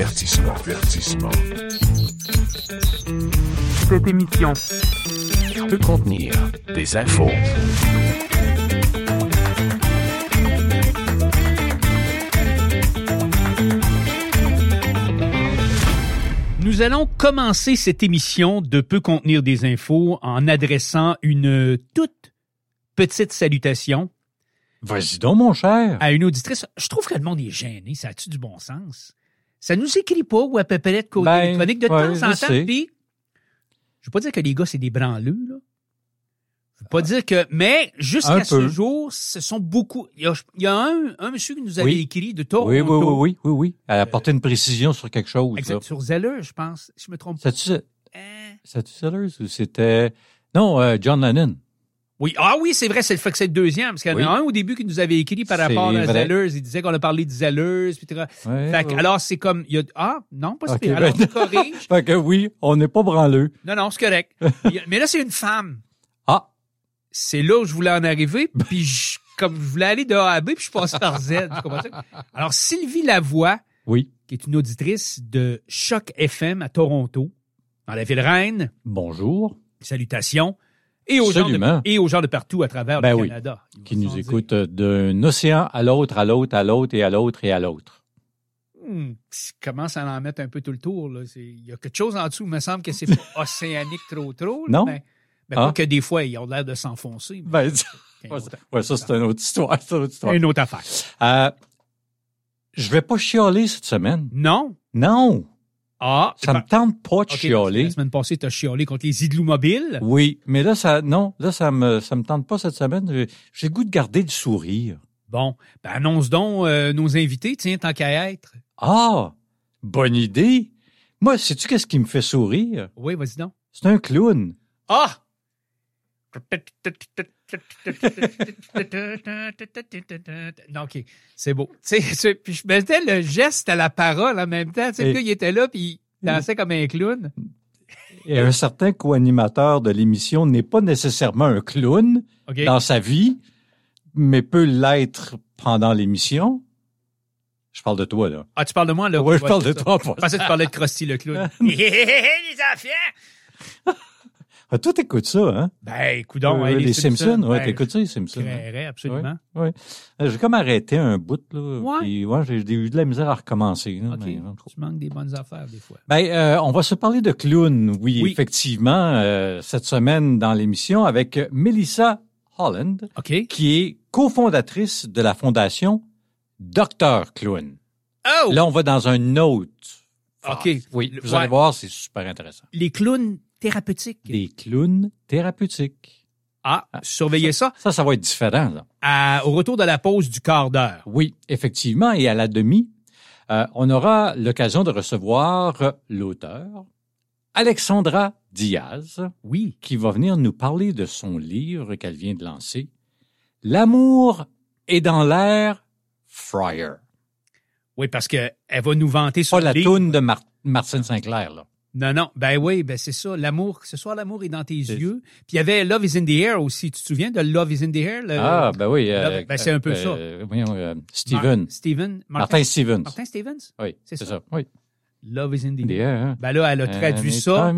Avertissement. Avertissement. Cette émission Peut contenir des infos. Nous allons commencer cette émission de Peut contenir des infos en adressant une toute petite salutation Vas-y donc, mon cher. à une auditrice. Je trouve que le monde est gêné. Ça a-tu du bon sens? Ça nous écrit pas ou à peu près de côté Ben, électronique de ouais, temps en temps. Puis, je veux pas dire que les gars, c'est des branleux, là. Je veux pas dire que, mais jusqu'à ce jour, ce sont beaucoup. Il y a, il y a un, un monsieur qui nous avait Oui. écrit de Toronto. Oui, oui, oui, oui, oui, oui. Elle a apporté une précision sur quelque chose. là. Exact, sur Zeller, je pense. Si je me trompe pas. C'était-tu Sellers ou c'était... Non, euh, John Lennon. Oui, ah oui, c'est vrai, c'est le fait que c'est le deuxième. Parce qu'il y en a Oui. un au début qui nous avait écrit par rapport à. Zellers. Il disait qu'on a parlé de Zellers. Puis. Ouais, Fait que, ouais. alors, c'est comme. Il y a, ah, non, pas si Ok, pire. Alors, ben- tu corriges. Fait que oui, on n'est pas branleux. Non, non, c'est correct. Mais là, c'est une femme. Ah, C'est là où je voulais en arriver. Puis, je- comme je voulais aller de A à B, puis je passé par Z. Tu comprends ça? Alors, Sylvie Lavoie, oui. qui est une auditrice de Choc FM à Toronto, dans la ville reine, Bonjour. salutations. Et aux, gens de, et aux gens de partout à travers Ben le oui, Canada. Qui nous s'en dire. écoute euh, d'un océan à l'autre, à l'autre, à l'autre et à l'autre et à l'autre. Hmm, commence à en mettre un peu tout le tour. Il y a quelque chose en dessous, il me semble que c'est pas océanique trop trop. là, Non? Mais, mais Ah. pas que des fois, ils ont l'air de s'enfoncer. Ben, autre- ouais, ça, c'est une autre histoire. c'est une autre histoire. une autre affaire. Euh, je vais pas chialer cette semaine. Non? Non, Ah, ça me tente pas de OK, parce que chialer. La semaine passée, tu as chiolé contre les idlous mobiles? Oui, mais là, ça, non, là, ça me, ça me tente pas cette semaine. J'ai- goût de garder le sourire. Bon, ben annonce donc euh, nos invités, tiens, tant qu'à être. Ah, bonne idée. Moi, sais-tu qu'est-ce qui me fait sourire? Oui, vas-y donc. C'est un clown. Ah! Non, OK, c'est beau. Puis je mettais le geste à la parole en même temps. Gars, il était là, puis il dansait comme un clown. Et un certain co-animateur de l'émission n'est pas nécessairement un clown dans sa vie, mais peut l'être pendant l'émission. Je parle de toi, là. Ah, tu parles de moi, là? Oui, je parle de ça. toi. Je pensais que tu parlais de Krusty le clown. les enfants! Ah, toi, t'écoutes ça, hein? Ben, écoute Euh, hein, les, Simpsons, ouais, ben, t'écoutes ça, les Simpsons. Hein? créerais, absolument. Ouais. Euh, J'ai comme arrêté un bout, là. Ouais. Puis, ouais, j'ai eu de la misère à recommencer. là, OK, mais, en tout cas. tu manques des bonnes affaires, des fois. Ben, euh, on va se parler de clown, oui, Oui. effectivement, euh, cette semaine dans l'émission avec Melissa Holland, OK? qui est cofondatrice de la fondation Docteur Clown. Oh! Là, on va dans un autre. OK. Oui, vous Ouais. allez voir, c'est super intéressant. Les clowns thérapeutiques. Des clowns thérapeutiques. Ah, surveillez ça. Ça, ça va être différent, là. À- au retour de la pause du quart d'heure. Oui, effectivement, et à la demi, euh, on aura l'occasion de recevoir euh, l'auteur, Alexandra Diaz, Oui. qui va venir nous parler de son livre qu'elle vient de lancer, L'amour est dans l'air, Fryer. Oui, parce que elle va nous vanter son Pas la livre. toune de Mar- Martine Sinclair, là. Non, non. Ben oui, ben c'est ça. L'amour, ce soir, l'amour est dans tes yeux. Puis il y avait Love is in the air aussi. Tu te souviens de Love is in the air? le- ah, ben oui. là, ben, c'est un peu ça. Voyons, euh, Steven. Mar- Steven. Martin Stevens. Martin Stevens? Oui, c'est c'est ça. ça. Oui. Love is in the The air. Ben là, elle a traduit ça.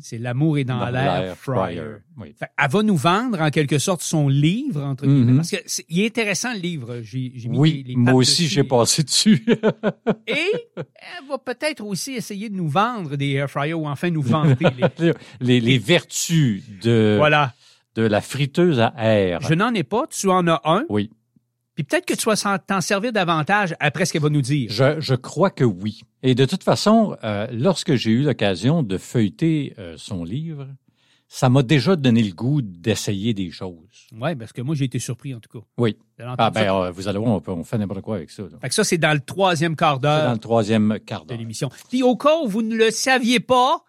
C'est l'amour est dans, l'air, Fryer. Oui. Fait, elle va nous vendre en quelque sorte son livre entre guillemets Mhm. parce que c'est, il est intéressant le livre. J'ai, j'ai mis Oui, les, les moi aussi, j'ai passé dessus. Et elle va peut-être aussi essayer de nous vendre des air fryers ou enfin nous vanter. les- les, les vertus de, Voilà. de la friteuse à air. Je n'en ai pas. Tu en as un? Oui, Puis peut-être que tu vas t'en servir davantage après ce qu'elle va nous dire. je, je crois que oui. Et de toute façon, euh, lorsque j'ai eu l'occasion de feuilleter euh, son livre, ça m'a déjà donné le goût d'essayer des choses. Oui, parce que moi, j'ai été surpris en tout cas. Oui. Ah ben, ça. euh, vous allez voir, on, peut- on fait n'importe quoi avec ça. là. Fait que ça, c'est dans le troisième quart C'est dans d'heure le troisième quart de d'heure. l'émission. Puis au cas où vous ne le saviez pas,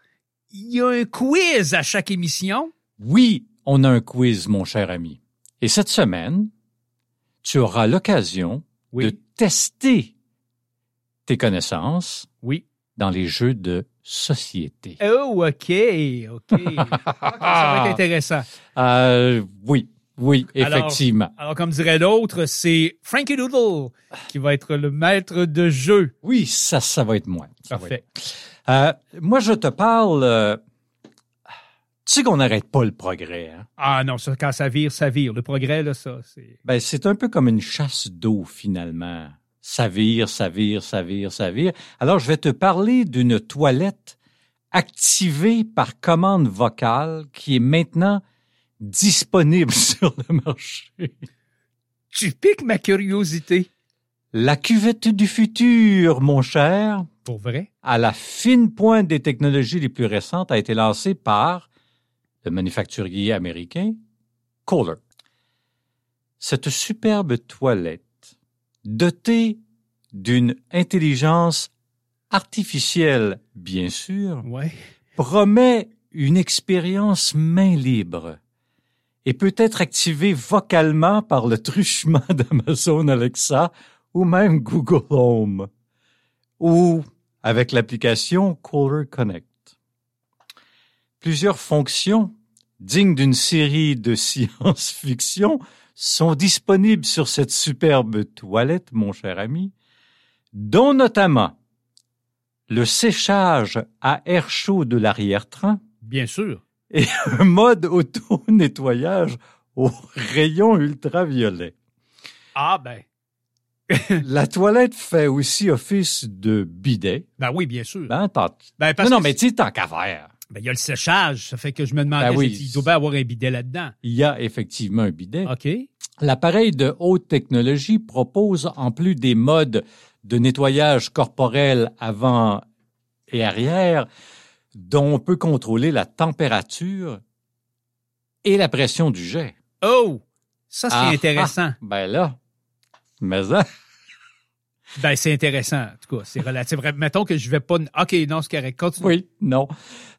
il y a un quiz à chaque émission. Oui, on a un quiz, mon cher ami. Et cette semaine, tu auras l'occasion Oui. de tester tes connaissances Oui. dans les jeux de société. Oh, OK, OK. OK, ça va être intéressant. Euh, oui. Oui, effectivement. Alors, comme dirait l'autre, c'est Frankie Doodle qui va être le maître de jeu. Oui, ça, ça va être moi. Ça va être- Parfait. Euh, moi, je te parle. Tu sais qu'on n'arrête pas le progrès. Hein? Ah non, ça, quand ça vire, ça vire. Le progrès, là, ça, c'est... Ben, c'est un peu comme une chasse d'eau, finalement. Ça vire, ça vire, ça vire, ça vire. Alors, je vais te parler d'une toilette activée par commande vocale qui est maintenant disponible sur le marché. Tu piques ma curiosité. La cuvette du futur, mon cher, Pour vrai? à la fine pointe des technologies les plus récentes, a été lancée par le manufacturier américain Kohler. Cette superbe toilette, dotée d'une intelligence artificielle, bien sûr, Ouais. promet une expérience main libre et peut être activée vocalement par le truchement d'Amazon Alexa ou même Google Home ou avec l'application Caller Connect. Plusieurs fonctions dignes d'une série de science-fiction sont disponibles sur cette superbe toilette, mon cher ami, dont notamment le séchage à air chaud de l'arrière-train, Bien sûr. et un mode auto-nettoyage au rayon ultraviolet. Ah ben. La toilette fait aussi office de bidet. Ben oui, bien sûr. Ben, Ben, parce non, mais tu sais, tant qu'à faire. Ben, il y a le séchage. Ça fait que je me demandais Ben oui. s'il bien avoir un bidet là-dedans. Il y a effectivement un bidet. OK. L'appareil de haute technologie propose, en plus des modes de nettoyage corporel avant et arrière, dont on peut contrôler la température et la pression du jet. Oh! Ça, c'est Ah, intéressant. Ben là, mais ça, Ben, c'est intéressant. En tout cas, c'est relatif. Mettons que je vais pas... OK, non, c'est correct. Continue. oui, non.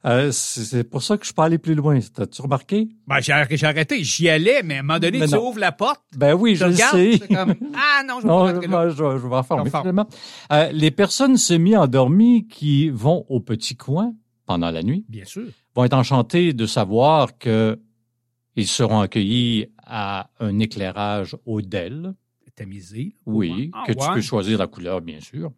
Euh, c'est pour ça que je peux aller plus loin. T'as-tu remarqué? Ben, j'ai arrêté. J'y allais, mais à un moment donné, Mais tu non. ouvres la porte, Ben oui, je le sais. comme... Ah non, je vais Non, pas je, rentrer là. je- je- je vais en former Conforme. finalement. Euh, les personnes semi-endormies qui vont au petit coin pendant la nuit Bien sûr. vont être enchantées de savoir que ils seront accueillis à un éclairage au DEL, Tamisé. oui, Ah, que tu peux choisir la couleur, bien sûr,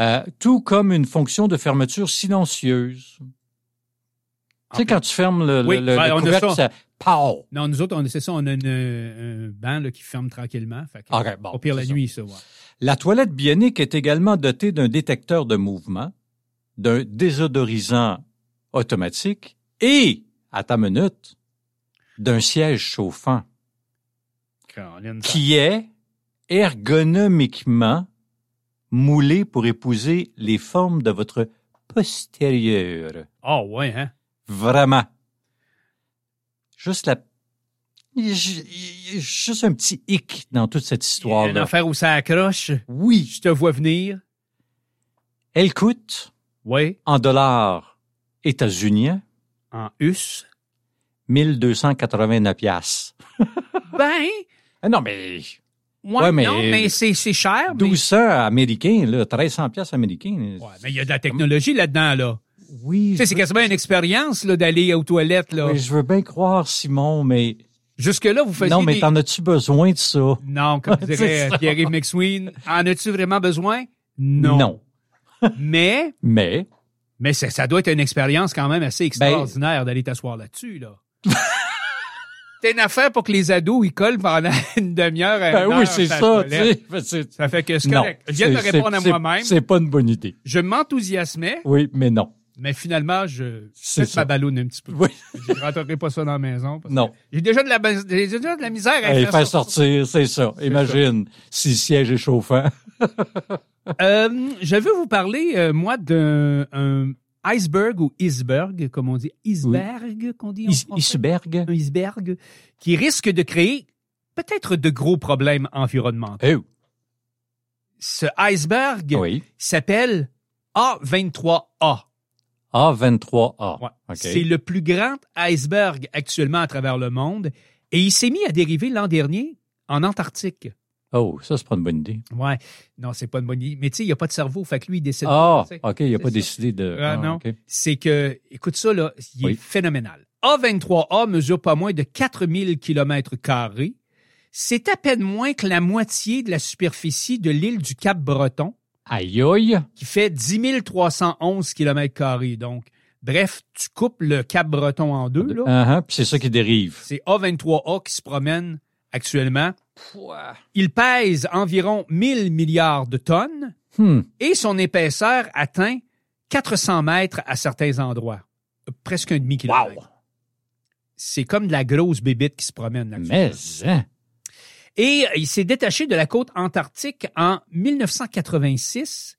Euh, tout comme une fonction de fermeture silencieuse. Tu sais, Ok. quand tu fermes le, Oui, le- ben, le couvercle, ça. ça... Pow! Non, nous autres, on c'est ça, on a une, un banc là, qui ferme tranquillement. Fait que, Ok, bon, au pire, la ça. nuit, ça, ouais. La toilette bionique est également dotée d'un détecteur de mouvement, d'un désodorisant automatique et, à ta minute, d'un siège chauffant Caroline, qui est ergonomiquement moulé pour épouser les formes de votre postérieur. Ah, ouais, hein? Vraiment. Juste la... Ju- Juste un petit hic dans toute cette y a une affaire où ça accroche. Oui, Je te vois venir. elle coûte Oui. en dollars états-uniens En us. 1289 piastres. Ben, Ah non, mais ouais, Ouais, mais- non, mais c'est c'est cher. mais- 1200 américains, là, 1300 piastres américains. Ouais, mais il y a de la technologie là-dedans, là. Oui, Tu sais, c'est quasiment une expérience, là, d'aller aux toilettes, là. oui, je veux bien croire, Simon, mais... Jusque-là, vous faisiez non, mais des- t'en as-tu besoin de ça? Non, comme dirait. Pierre-Yves McSween, en as-tu vraiment besoin? Non. Mais, Mais, mais ça, ça doit être une expérience quand même assez Ben, extraordinaire d'aller t'asseoir là-dessus, là. C'est une affaire pour que les ados, ils collent pendant une demi-heure ben oui, c'est ça, c'est- Ça fait que c'est correct. Je viens de répondre à moi-même. C'est pas une bonne idée. Je m'enthousiasmais, Oui, mais non. mais finalement, je C'est fais ma balloune un petit peu. Oui, Je rentrerai pas ça dans la maison. parce non. J'ai déjà de la, déjà de la misère à Hey, faire faire sortir. c'est ça. Imagine si le siège est chauffant. Euh, je veux vous parler, euh, moi, d'un un iceberg ou iceberg, comme on dit. Iceberg, qu'on dit en Is- français? Iceberg. Un iceberg qui risque de créer peut-être de gros problèmes environnementaux. Oh, Ce iceberg oui. s'appelle A23A. A23A. Ouais. OK. C'est le plus grand iceberg actuellement à travers le monde et il s'est mis à dériver l'an dernier en Antarctique. Oh, ça, c'est pas une bonne idée. Ouais. Non, c'est pas une bonne idée. Mais tu sais, il n'y a pas de cerveau. Fait que lui, il décide. Ah. OK, il a C'est pas ça. décidé de... Ah, non. OK. C'est que, écoute ça, là, il est phénoménal. A23A mesure pas moins de 4000 km carrés. C'est à peine moins que la moitié de la superficie de l'île du Cap-Breton, Aïe aïe. qui fait 10 311 km carrés. Donc, bref, tu coupes le Cap-Breton en deux, là. Uh-huh, puis c'est ça qui dérive. C'est A23A qui se promène actuellement. Il pèse environ 1000 milliards de tonnes Hmm. et son épaisseur atteint 400 mètres à certains endroits. Presque un demi-kilomètre. Wow. C'est comme de la grosse bébite qui se promène. là Mais, hein. Et il s'est détaché de la côte antarctique en 1986,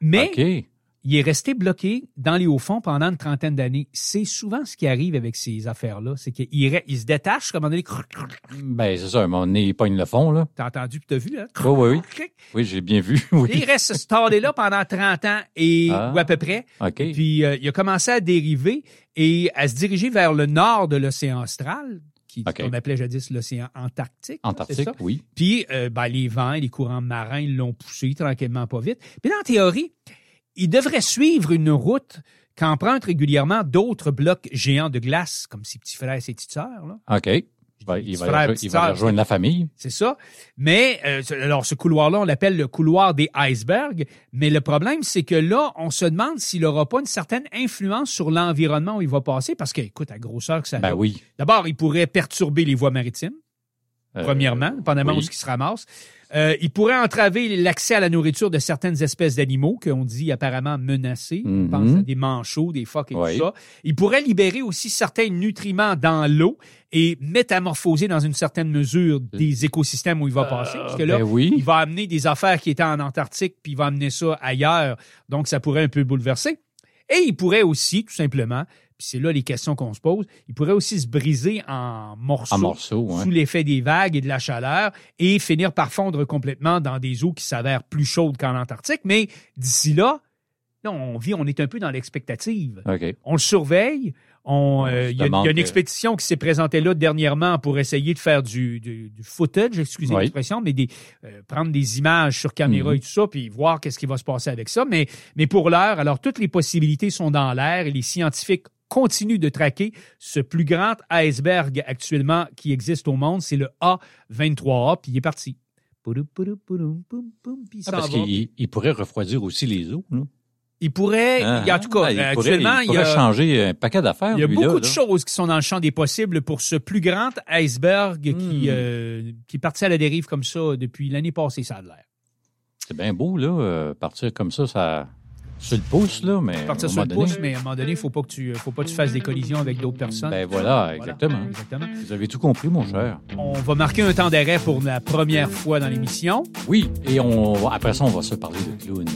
mais. Il est resté bloqué dans les hauts-fonds pendant une trentaine d'années. C'est souvent ce qui arrive avec ces affaires-là, c'est qu'il il se détache, comme on dit, Ben, c'est ça, à un moment donné, il pogne le fond, là. t'as entendu puis t'as vu, là? Oui, oui, oui. Oui, j'ai bien vu, oui. il reste stallé là pendant 30 ans et Ah. ou à peu près. OK. Puis euh, il a commencé à dériver et à se diriger vers le nord de l'océan austral, qu'on appelait jadis l'océan antarctique. Antarctique, oui. Puis euh, ben, les vents et les courants marins l'ont poussé tranquillement pas vite. Puis en théorie, il devrait suivre une route qu'empruntent régulièrement d'autres blocs géants de glace, comme ses petits frères et ses petites sœurs. Là. OK. Ben, il va, il va rejoindre la famille. C'est ça. Mais euh, ce- alors ce couloir-là, on l'appelle le couloir des icebergs. Mais le problème, c'est que là, on se demande s'il n'aura pas une certaine influence sur l'environnement où il va passer, parce que, écoute, à grosseur que ça Ben a. oui. D'abord, il pourrait perturber les voies maritimes, premièrement, dépendamment oui. où ce qui se ramasse. Euh, il pourrait entraver l'accès à la nourriture de certaines espèces d'animaux qu'on dit apparemment menacés. On Mhm. pense à des manchots, des phoques et Oui. tout ça. Il pourrait libérer aussi certains nutriments dans l'eau et métamorphoser dans une certaine mesure des écosystèmes où il va passer. Parce que là, ben oui. il va amener des affaires qui étaient en Antarctique, puis il va amener ça ailleurs. Donc, ça pourrait un peu bouleverser. Et il pourrait aussi, tout simplement, puis c'est là les questions qu'on se pose, il pourrait aussi se briser en morceaux, En morceaux, sous l'effet des vagues et de la chaleur et finir par fondre complètement dans des eaux qui s'avèrent plus chaudes qu'en Antarctique. Mais d'ici là, là, on vit, on est un peu dans l'expectative. On le surveille. On, euh, il y, a- il y demande a une expédition qui s'est présentée là dernièrement pour essayer de faire du, du, du footage, excusez Oui. l'expression, mais des, euh, prendre des images sur caméra Mhm. et tout ça, puis voir qu'est-ce qui va se passer avec ça. Mais, mais pour l'heure, alors toutes les possibilités sont dans l'air et les scientifiques continuent de traquer ce plus grand iceberg actuellement qui existe au monde. C'est le A23A, puis il est parti. Il Ah, parce qu'il il pourrait refroidir aussi les eaux, là. Il pourrait, il y a- en tout cas, Ah, il pourrait- actuellement, il pourrait a... changer un paquet d'affaires. Il y a beaucoup de là. choses qui sont dans le champ des possibles pour ce plus grand iceberg qui, Hmm. euh, qui est parti à la dérive comme ça depuis l'année passée, ça a l'air. C'est bien beau, là, euh, partir comme ça, ça sur le pouce, là, mais. à un Partir sur moment le donné, pouce, mais à un moment donné, il faut pas que tu faut pas que tu fasses des collisions avec d'autres personnes. Ben voilà, Voilà, exactement. exactement. Vous avez tout compris, mon cher. On va marquer un temps d'arrêt pour la première fois dans l'émission. Oui, et on, après ça, on va se parler de clown.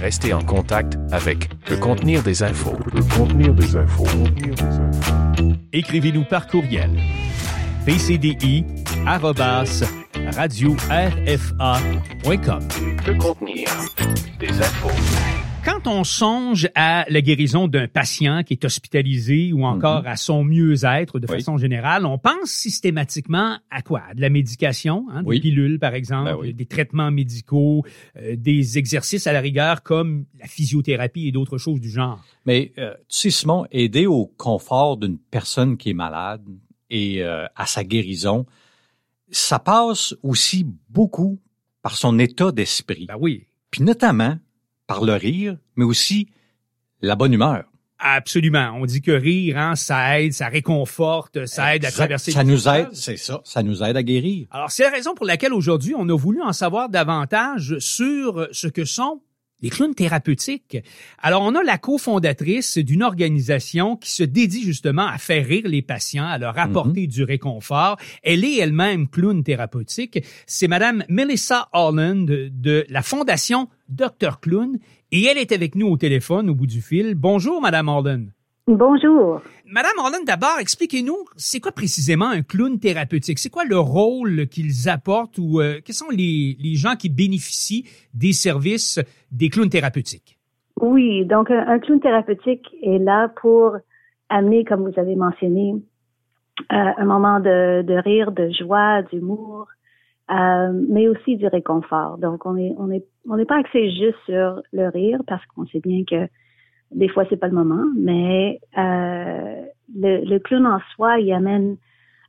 Restez en contact avec peut contenir des infos. Peut contenir des infos. Écrivez-nous par courriel. pcdi radio rfa.com. Peut contenir des infos. Quand on songe à la guérison d'un patient qui est hospitalisé ou encore à son mieux-être de Mhm. Oui. façon générale, on pense systématiquement à quoi? À de la médication, hein, des Oui. pilules par exemple, Ben oui. des traitements médicaux, euh, des exercices à la rigueur comme la physiothérapie et d'autres choses du genre. Mais euh, tu sais, Simon, aider au confort d'une personne qui est malade et euh, à sa guérison, ça passe aussi beaucoup par son état d'esprit. Ben oui, Puis notamment par le rire, mais aussi la bonne humeur. absolument. On dit que rire, hein, ça aide, ça réconforte, ça aide à traverser Ça nous aide, c'est ça, ça nous aide à guérir. Alors, c'est la raison pour laquelle aujourd'hui, on a voulu en savoir davantage sur ce que sont les clowns thérapeutiques. Alors, on a la cofondatrice d'une organisation qui se dédie justement à faire rire les patients, à leur apporter du réconfort. Elle est elle-même clown thérapeutique. C'est Madame Melissa Holland de, de la Fondation Dr Clown et elle est avec nous au téléphone au bout du fil. Bonjour, Madame Holland. Bonjour. Madame Holland, d'abord, expliquez-nous, c'est quoi précisément un clown thérapeutique? C'est quoi le rôle qu'ils apportent ou euh, quels sont les, les gens qui bénéficient des services des clowns thérapeutiques? Oui, donc un, un clown thérapeutique est là pour amener, comme vous avez mentionné, euh, un moment de, de rire, de joie, d'humour, euh, mais aussi du réconfort. Donc, on est on est on n'est pas axé juste sur le rire parce qu'on sait bien que des fois c'est pas le moment, mais euh, le, le clown en soi, il amène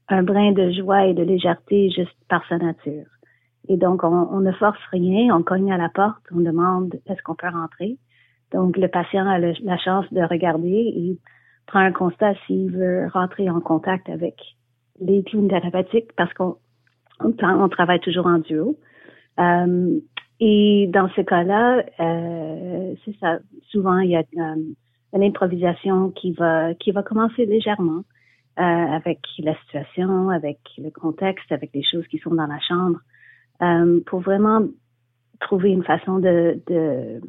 un brin de joie et de légèreté juste par sa nature. Et donc, on, on ne force rien, on cogne à la porte, on demande est-ce qu'on peut rentrer? Donc, le patient a la chance de regarder et prend un constat s'il veut rentrer en contact avec les clowns thérapeutiques parce qu'on on, travaille toujours en duo. Euh, et dans ce cas-là, euh, c'est ça. Souvent, il y a euh, une improvisation qui va qui va commencer légèrement euh, avec la situation, avec le contexte, avec les choses qui sont dans la chambre, euh, pour vraiment trouver une façon de, de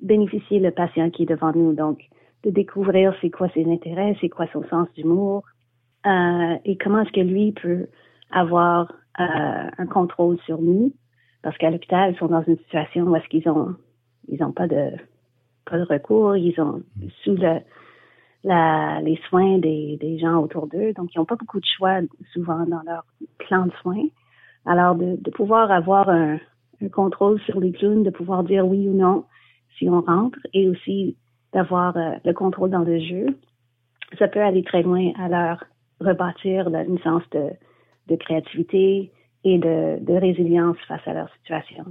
bénéficier le patient qui est devant nous. Donc, de découvrir c'est quoi ses intérêts, c'est quoi son sens d'humour, euh, et comment est-ce que lui peut avoir euh, un contrôle sur nous parce qu'à l'hôpital, ils sont dans une situation où est-ce qu'ils ont ils ont pas de pas de recours, ils ont sous les soins des, des gens autour d'eux, donc ils n'ont pas beaucoup de choix souvent dans leur plan de soins. Alors de, pouvoir avoir un, un contrôle sur les clowns, de pouvoir dire oui ou non si on rentre, et aussi d'avoir euh, le contrôle dans le jeu, ça peut aller très loin à leur rebâtir une sens de, de créativité et de, de, résilience face à leur situation.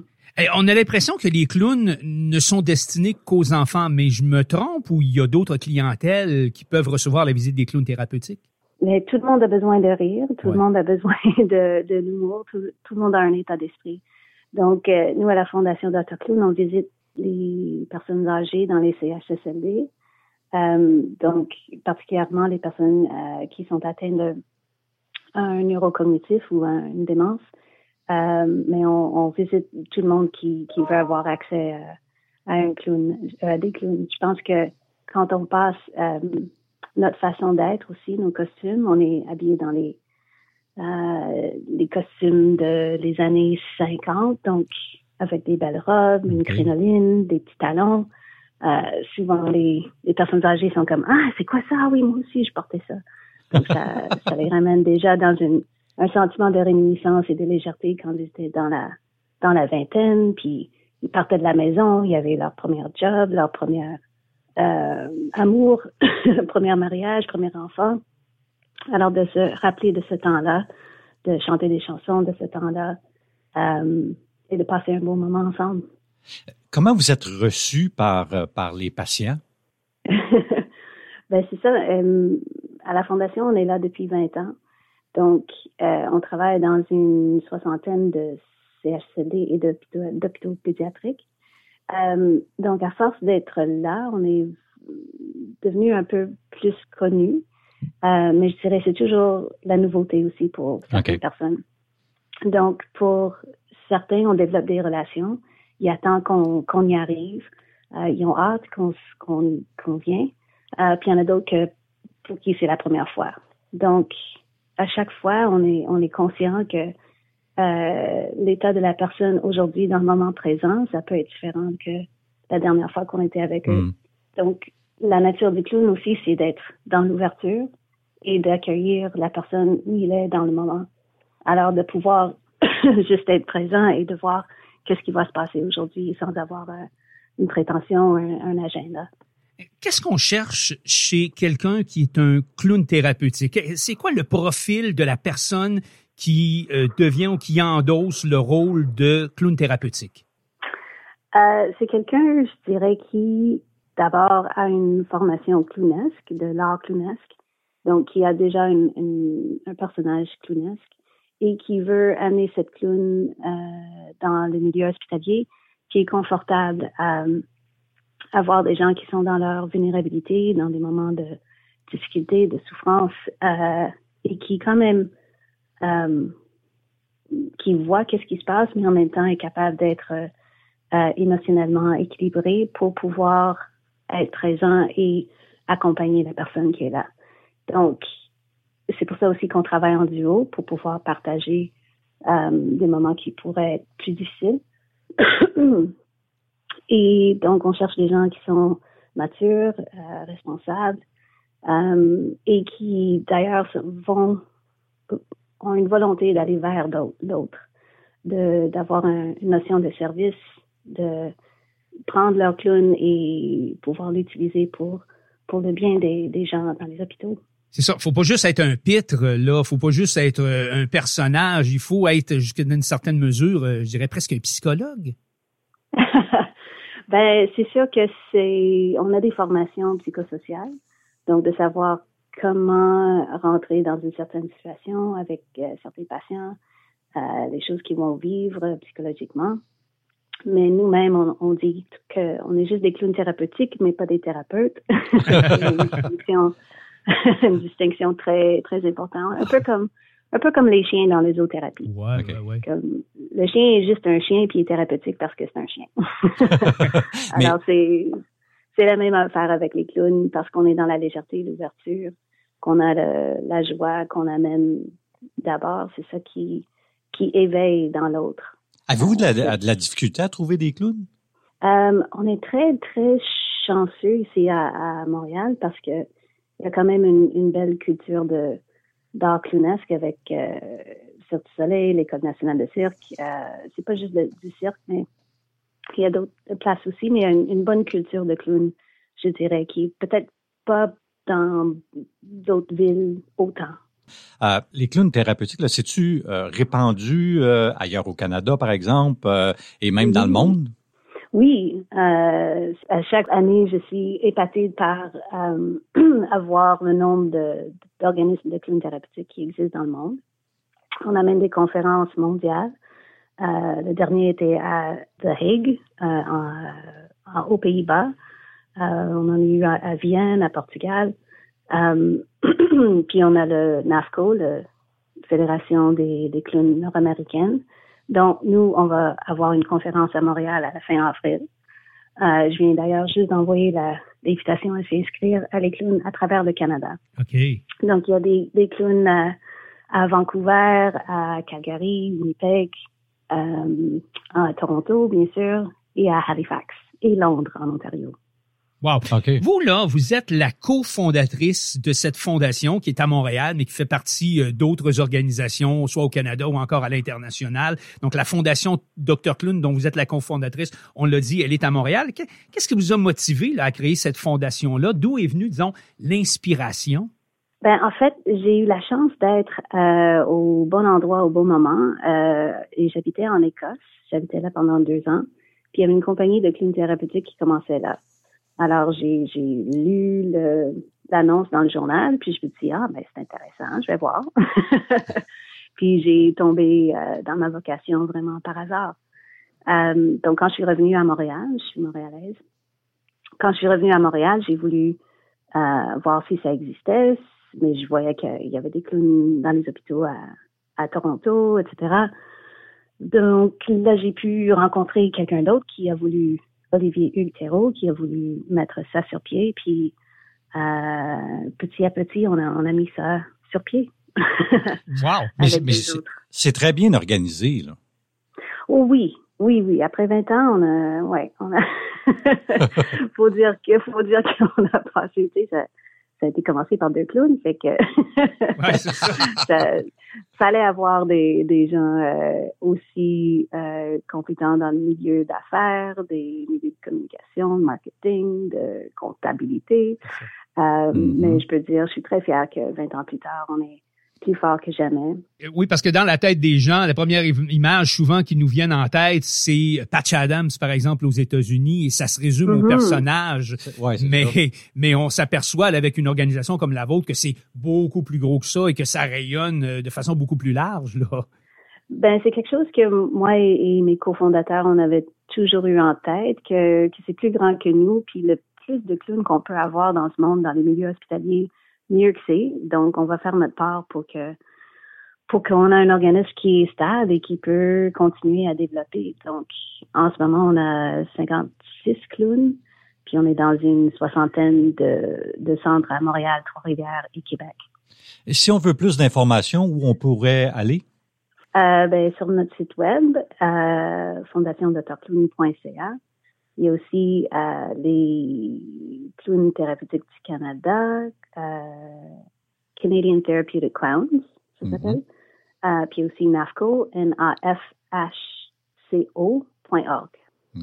On a l'impression que les clowns ne sont destinés qu'aux enfants, mais je me trompe ou il y a d'autres clientèles qui peuvent recevoir la visite des clowns thérapeutiques? Mais tout le monde a besoin de rire, tout le monde a besoin de, de l'humour, tout, tout, le monde a un état d'esprit. Donc, euh, nous, à la Fondation Dr. Clown, on visite les personnes âgées dans les CHSLD, euh, donc particulièrement les personnes euh, qui sont atteintes de un neurocognitif ou une démence. Euh, mais on, on, visite tout le monde qui, qui veut avoir accès euh, à un clown, à des clowns. Je pense que quand on passe euh, notre façon d'être aussi, nos costumes, on est habillé dans les euh, les costumes de les années 50, donc avec des belles robes, une crinoline, des petits talons. Euh, souvent, les, les personnes âgées sont comme Ah, c'est quoi ça? Oui, moi aussi, je portais ça. Donc, ça, ça les ramène déjà dans une, un sentiment de réminiscence et de légèreté quand ils étaient dans la, dans la vingtaine. Puis, ils partaient de la maison, il y avait leur premier job, leur premier euh, amour, premier mariage, premier enfant. Alors, de se rappeler de ce temps-là, de chanter des chansons de ce temps-là euh, et de passer un bon moment ensemble. Comment vous êtes reçu par, par les patients? ben, c'est ça. Euh, à la Fondation, on est là depuis 20 ans. Donc, euh, on travaille dans une soixantaine de CHCD et d'hôpitaux pédiatriques. Euh, donc, à force d'être là, on est devenu un peu plus connu. Euh, mais je dirais c'est toujours la nouveauté aussi pour certaines personnes. Donc, pour certains, on développe des relations. Il attend qu'on y arrive. Ils ont hâte qu'on qu'on vienne. Puis il y en a d'autres que pour qui c'est la première fois. Donc, à chaque fois, on est, on est conscient que euh, l'état de la personne aujourd'hui, dans le moment présent, ça peut être différent que la dernière fois qu'on était avec eux. Hmm. Donc, la nature du clown aussi, c'est d'être dans l'ouverture et d'accueillir la personne où il est dans le moment. Alors, de pouvoir juste être présent et de voir qu'est-ce qui va se passer aujourd'hui sans avoir euh, une prétention, un agenda. Qu'est-ce qu'on cherche chez quelqu'un qui est un clown thérapeutique? C'est quoi le profil de la personne qui euh, devient ou qui endosse le rôle de clown thérapeutique? Euh, c'est quelqu'un, je dirais, qui d'abord a une formation clownesque, de l'art clownesque, donc qui a déjà un personnage clownesque et qui veut amener cette clown euh, dans le milieu hospitalier, qui est confortable à avoir des gens qui sont dans leur vulnérabilité, dans des moments de difficulté, de souffrance, euh, et qui quand même euh, qui voit qu'est-ce qui se passe, mais en même temps est capable d'être euh, émotionnellement équilibré pour pouvoir être présent et accompagner la personne qui est là. Donc, c'est pour ça aussi qu'on travaille en duo pour pouvoir partager des moments qui pourraient être plus difficiles. Et donc, on cherche des gens qui sont matures, euh, responsables, euh, et qui d'ailleurs vont ont une volonté d'aller vers d'autres. d'avoir une notion de service, de prendre leur clown et pouvoir l'utiliser pour, pour le bien des, gens dans les hôpitaux. C'est ça. Faut pas juste être un pitre, là. Faut pas juste être euh, un personnage. Il faut être, jusqu'à une certaine mesure, je dirais presque un psychologue. Ben, c'est sûr que c'est, on a des formations psychosociales. Donc, de savoir comment rentrer dans une certaine situation avec euh, certains patients, les choses qu'ils vont vivre psychologiquement. Mais nous-mêmes, on, on dit qu'on est juste des clowns thérapeutiques, mais pas des thérapeutes. une distinction très très importante, un peu comme un peu comme les chiens dans les zoothérapies. Ouais, ouais, Comme, le chien est juste un chien puis il est thérapeutique parce que c'est un chien. Alors c'est c'est la même affaire avec les clowns parce qu'on est dans la légèreté, l'ouverture, qu'on a la joie qu'on amène d'abord, c'est ça qui qui éveille dans l'autre. Avez-vous de la, de la difficulté à trouver des clowns? Euh, on est très, très chanceux ici à, à Montréal parce que il y a quand même une, belle culture de d'art clownesque avec euh, Cirque du Soleil, l'École nationale de cirque. Euh, c'est pas juste du cirque, mais il y a d'autres places aussi, mais il y a une, bonne culture de clown, je dirais, qui est peut-être pas dans d'autres villes autant. Euh, les clowns thérapeutiques, là, c'est-tu euh, répandu ailleurs au Canada, par exemple, et même dans le monde? Oui, euh, à chaque année, je suis épatée par euh, avoir le nombre d'organismes de, clowns thérapeutiques qui existent dans le monde. On amène des conférences mondiales. Euh, le dernier était à The Hague, en, aux Pays-Bas. on en a eu à, Vienne, à Portugal. puis on a le NAFCO, la Fédération des, des clowns nord-américaines. Donc, nous, on va avoir une conférence à Montréal à la fin avril. Euh, je viens d'ailleurs juste d'envoyer l'invitation à s'inscrire à les clowns à travers le Canada. OK. Donc, il y a des, des clowns euh, à Vancouver, à Calgary, Winnipeg, euh, à Toronto, bien sûr, et à Halifax et Londres, en Ontario. Wow. Vous, là, vous êtes la cofondatrice de cette fondation qui est à Montréal, mais qui fait partie euh, d'autres organisations, soit au Canada ou encore à l'international. Donc, la fondation Dr. Clown, dont vous êtes la cofondatrice, on l'a dit, elle est à Montréal. Qu'est-ce qui vous a motivé là, à créer cette fondation-là? D'où est venue, disons, l'inspiration? Ben, en fait, j'ai eu la chance d'être euh, au bon endroit au bon moment. Euh, et j'habitais en Écosse. J'habitais là pendant deux ans. Puis il y avait une compagnie de clinique thérapeutique qui commençait là. Alors, j'ai, lu l'annonce dans le journal, puis je me dis, ah, ben, c'est intéressant, je vais voir. puis j'ai tombé euh, dans ma vocation vraiment par hasard. Euh, donc, quand je suis revenue à Montréal, je suis montréalaise, quand je suis revenue à Montréal, j'ai voulu euh, voir si ça existait, mais je voyais qu'il y avait des clowns dans les hôpitaux à, à Toronto, etc. Donc là, j'ai pu rencontrer quelqu'un d'autre qui a voulu Olivier Hugues qui a voulu mettre ça sur pied. Puis euh, petit à petit, on a, on a mis ça sur pied. wow! mais, c'est très bien organisé, là. Oh oui, oui, oui. Après 20 ans, on a, ouais, on a, faut dire que, faut dire qu'on a passé, tu sais, ça, ça a été commencé par deux clowns, fait que ouais, ça. fallait avoir des, des gens euh, aussi euh, compétents dans le milieu d'affaires, des milieux de communication, de marketing, de comptabilité. Euh, mm-hmm. Mais je peux dire, je suis très fière que 20 ans plus tard, on est plus fort que jamais. Oui, parce que dans la tête des gens, la première image souvent qui nous vient en tête, c'est Patch Adams, par exemple, aux États-Unis, et ça se résume au mm-hmm. personnage. mais, mais on s'aperçoit avec une organisation comme la vôtre que c'est beaucoup plus gros que ça et que ça rayonne euh, de façon beaucoup plus large. Là. Ben, c'est quelque chose que moi et, mes cofondateurs, on avait toujours eu en tête, que, que c'est plus grand que nous, puis le plus de clowns qu'on peut avoir dans ce monde, dans les milieux hospitaliers, mieux que c'est. Donc, on va faire notre part pour que pour qu'on ait un organisme qui est stable et qui peut continuer à développer. Donc, en ce moment, on a 56 clowns, puis on est dans une soixantaine de, de centres à Montréal, Trois-Rivières et Québec. Et si on veut plus d'informations, où on pourrait aller? Euh, ben, sur notre site web, euh, fondationdoctorclown.ca. Il y a aussi euh, les clowns thérapeutiques du Canada, euh, Canadian Therapeutic Clowns, ça mm-hmm. s'appelle. euh, puis aussi NAFCO,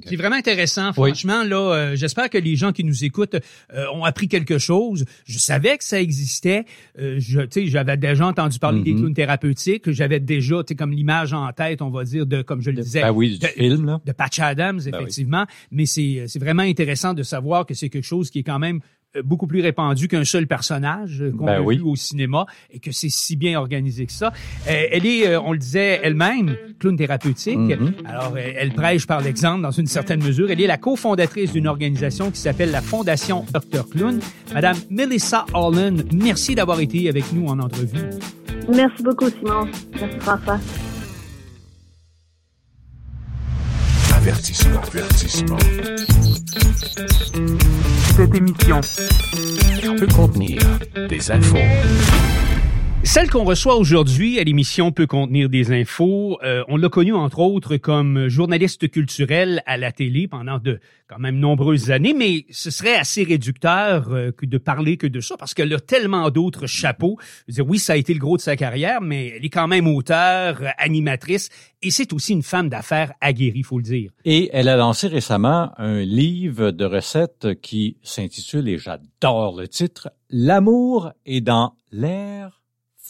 C'est vraiment intéressant, franchement. Là, euh, j'espère que les gens qui nous écoutent euh, ont appris quelque chose. Je savais que ça existait. Euh, je, j'avais déjà entendu parler des mm-hmm. clowns thérapeutiques. J'avais déjà, comme l'image en tête, on va dire de, comme je le disais, ben oui, du de, film, là. de Patch Adams, ben effectivement. Mais c'est, c'est vraiment intéressant de savoir que c'est quelque chose qui est quand même beaucoup plus répandu qu'un seul personnage euh, qu'on ben a vu au cinéma et que c'est si bien organisé que ça. Euh, elle est, on le disait elle-même, clown thérapeutique. Mm-hmm. Alors, elle prêche par l'exemple dans une certaine mesure. Elle est la cofondatrice d'une organisation qui s'appelle la Fondation Dr Clown. Madame Melissa Holland, merci d'avoir été avec nous en entrevue. Merci beaucoup, Simon. Merci, François. Avertissement, avertissement. Cette émission peut contenir des infos. Celle qu'on reçoit aujourd'hui à l'émission peut contenir des infos. Euh, on l'a connu entre autres comme journaliste culturel à la télé pendant de quand même nombreuses années, mais ce serait assez réducteur euh, que de parler que de ça parce qu'elle a tellement d'autres chapeaux. Je veux dire, oui, ça a été le gros de sa carrière, mais elle est quand même auteure, animatrice et c'est aussi une femme d'affaires aguerrie, faut le dire. Et elle a lancé récemment un livre de recettes qui s'intitule, et j'adore le titre, L'amour est dans l'air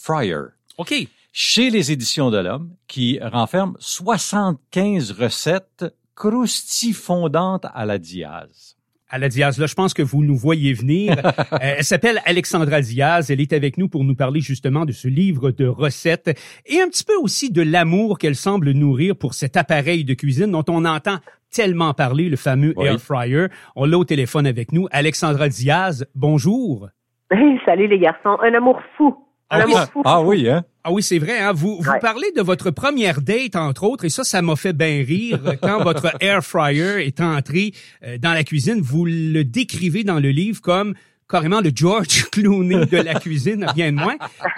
Fryer. OK. Chez les Éditions de l'Homme, qui renferme 75 recettes croustifondantes à la Diaz. À la Diaz, là, je pense que vous nous voyez venir. Euh, elle s'appelle Alexandra Diaz. Elle est avec nous pour nous parler justement de ce livre de recettes et un petit peu aussi de l'amour qu'elle semble nourrir pour cet appareil de cuisine dont on entend tellement parler, le fameux air fryer. On l'a au téléphone avec nous. Alexandra Diaz, bonjour. Salut les garçons. Un amour fou. Ah, oui. ah oui, hein? Ah oui, c'est vrai. Hein? Vous, vous parlez de votre première date, entre autres, et ça, ça m'a fait bien rire. Quand votre air fryer est entré euh, dans la cuisine, vous le décrivez dans le livre comme carrément le George Clooney de la cuisine, rien de moins.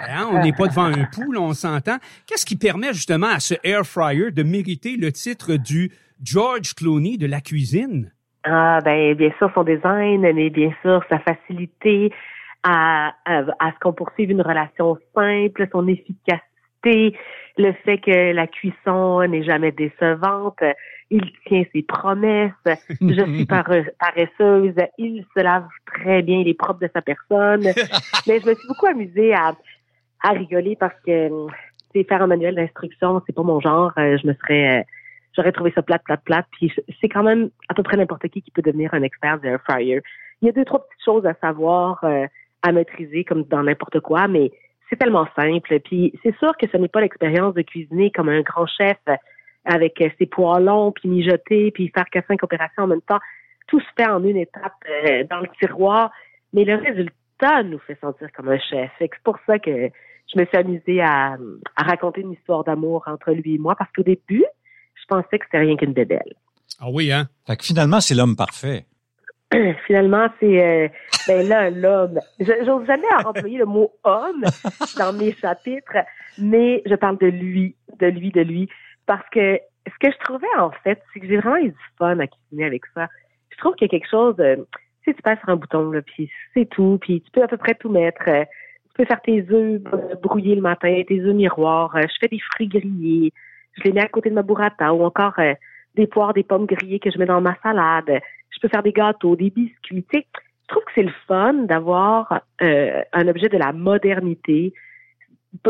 Hein? On n'est pas devant un poule, on s'entend. Qu'est-ce qui permet justement à ce air fryer de mériter le titre du George Clooney de la cuisine? Ah ben bien sûr son design, mais bien sûr sa facilité, à, à, ce qu'on poursuive une relation simple, son efficacité, le fait que la cuisson n'est jamais décevante, il tient ses promesses, je suis paresseuse, il se lave très bien, il est propre de sa personne. Mais je me suis beaucoup amusée à, à rigoler parce que c'est faire un manuel d'instruction, c'est pas mon genre. Euh, je me serais, euh, j'aurais trouvé ça plate, plate, plate. Puis c'est quand même à peu près n'importe qui qui peut devenir un expert de fryer. Il y a deux, trois petites choses à savoir. Euh, à maîtriser comme dans n'importe quoi, mais c'est tellement simple. Puis c'est sûr que ce n'est pas l'expérience de cuisiner comme un grand chef avec ses poêlons, puis mijoter, puis faire quatre cinq opérations en même temps. Tout se fait en une étape euh, dans le tiroir, mais le résultat nous fait sentir comme un chef. C'est pour ça que je me suis amusée à, raconter une histoire d'amour entre lui et moi, parce qu'au début, je pensais que c'était rien qu'une bébelle. Ah oui, hein? Fait que finalement, c'est l'homme parfait. finalement, c'est euh, ben là l'homme. J'ose jamais employer le mot homme dans mes chapitres, mais je parle de lui, de lui, de lui, parce que ce que je trouvais en fait, c'est que j'ai vraiment eu du fun à cuisiner avec ça. Je trouve qu'il y a quelque chose, de, tu sais, tu passes sur un bouton là, puis c'est tout, puis tu peux à peu près tout mettre. Tu peux faire tes œufs brouillés le matin, tes œufs miroirs. Je fais des fruits grillés, je les mets à côté de ma burrata ou encore euh, des poires, des pommes grillées que je mets dans ma salade je peux faire des gâteaux, des biscuits. Tu sais, je trouve que c'est le fun d'avoir euh, un objet de la modernité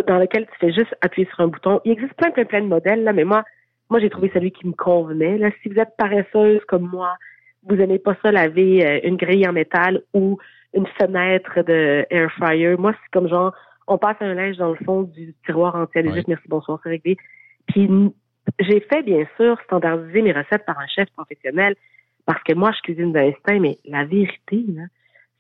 dans lequel tu fais juste appuyer sur un bouton. Il existe plein, plein, plein de modèles, là, mais moi, moi, j'ai trouvé celui qui me convenait. Là, si vous êtes paresseuse comme moi, vous n'aimez pas ça laver euh, une grille en métal ou une fenêtre de air fryer. Moi, c'est comme genre, on passe un linge dans le fond du tiroir anti-allergique. Merci, bonsoir, c'est réglé. Puis, j'ai fait, bien sûr, standardiser mes recettes par un chef professionnel parce que moi, je cuisine d'instinct, mais la vérité,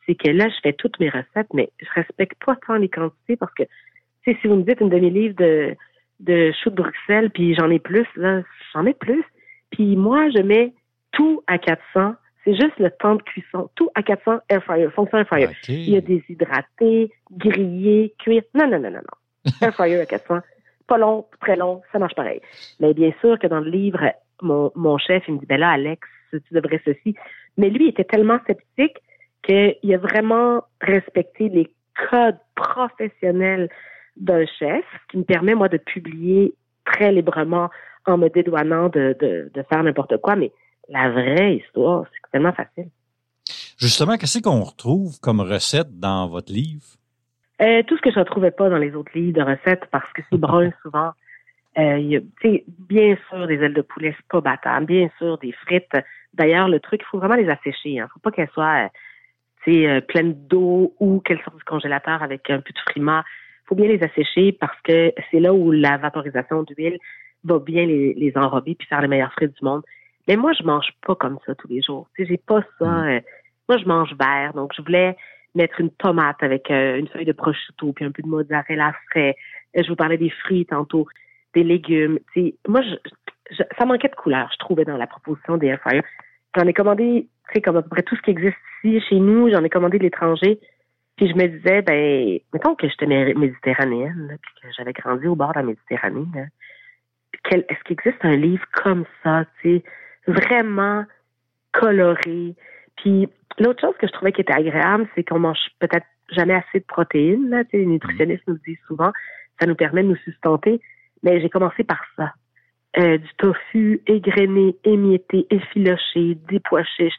c'est que là, je fais toutes mes recettes, mais je respecte pas tant les quantités parce que, tu sais, si vous me dites une demi-livre de, de choux de Bruxelles, puis j'en ai plus, là, j'en ai plus. Puis moi, je mets tout à 400. C'est juste le temps de cuisson. Tout à 400 air fryer, fonction air fryer. Il y a déshydraté, grillé, cuire. Non, non, non, non, non. air fryer à 400. Pas long, très long, ça marche pareil. Mais bien sûr que dans le livre, mon, mon chef, il me dit, ben là, Alex, tu devrais ceci. Mais lui était tellement sceptique qu'il a vraiment respecté les codes professionnels d'un chef, ce qui me permet, moi, de publier très librement en me dédouanant de, de, de faire n'importe quoi, mais la vraie histoire, c'est tellement facile. Justement, qu'est-ce qu'on retrouve comme recette dans votre livre? Euh, tout ce que je ne retrouvais pas dans les autres livres de recettes parce que c'est brun souvent. Euh, y a, bien sûr, des ailes de poulet, c'est pas battable. Bien sûr, des frites. D'ailleurs, le truc, il faut vraiment les assécher. Il hein. faut pas qu'elles soient euh, pleines d'eau ou qu'elles sortent du congélateur avec un peu de frima. Il faut bien les assécher parce que c'est là où la vaporisation d'huile va bien les, les enrober puis faire les meilleures frites du monde. Mais moi, je mange pas comme ça tous les jours. Tu sais, j'ai pas ça. Mm. Euh, moi, je mange vert, donc je voulais mettre une tomate avec euh, une feuille de prosciutto puis un peu de mozzarella frais. Euh, je vous parlais des fruits tantôt, des légumes. Moi, je, ça manquait de couleur, je trouvais dans la proposition des air J'en ai commandé, tu sais, comme à peu près tout ce qui existe ici chez nous. J'en ai commandé de l'étranger. Puis je me disais, ben, mettons que j'étais méditerranéenne, puis que j'avais grandi au bord de la Méditerranée. est-ce qu'il existe un livre comme ça, tu sais? vraiment coloré? Puis l'autre chose que je trouvais qui était agréable, c'est qu'on mange peut-être jamais assez de protéines. Là. les nutritionnistes nous disent souvent, ça nous permet de nous sustenter. Mais j'ai commencé par ça. Euh, du tofu égrené, émietté, effiloché, des pois chiches,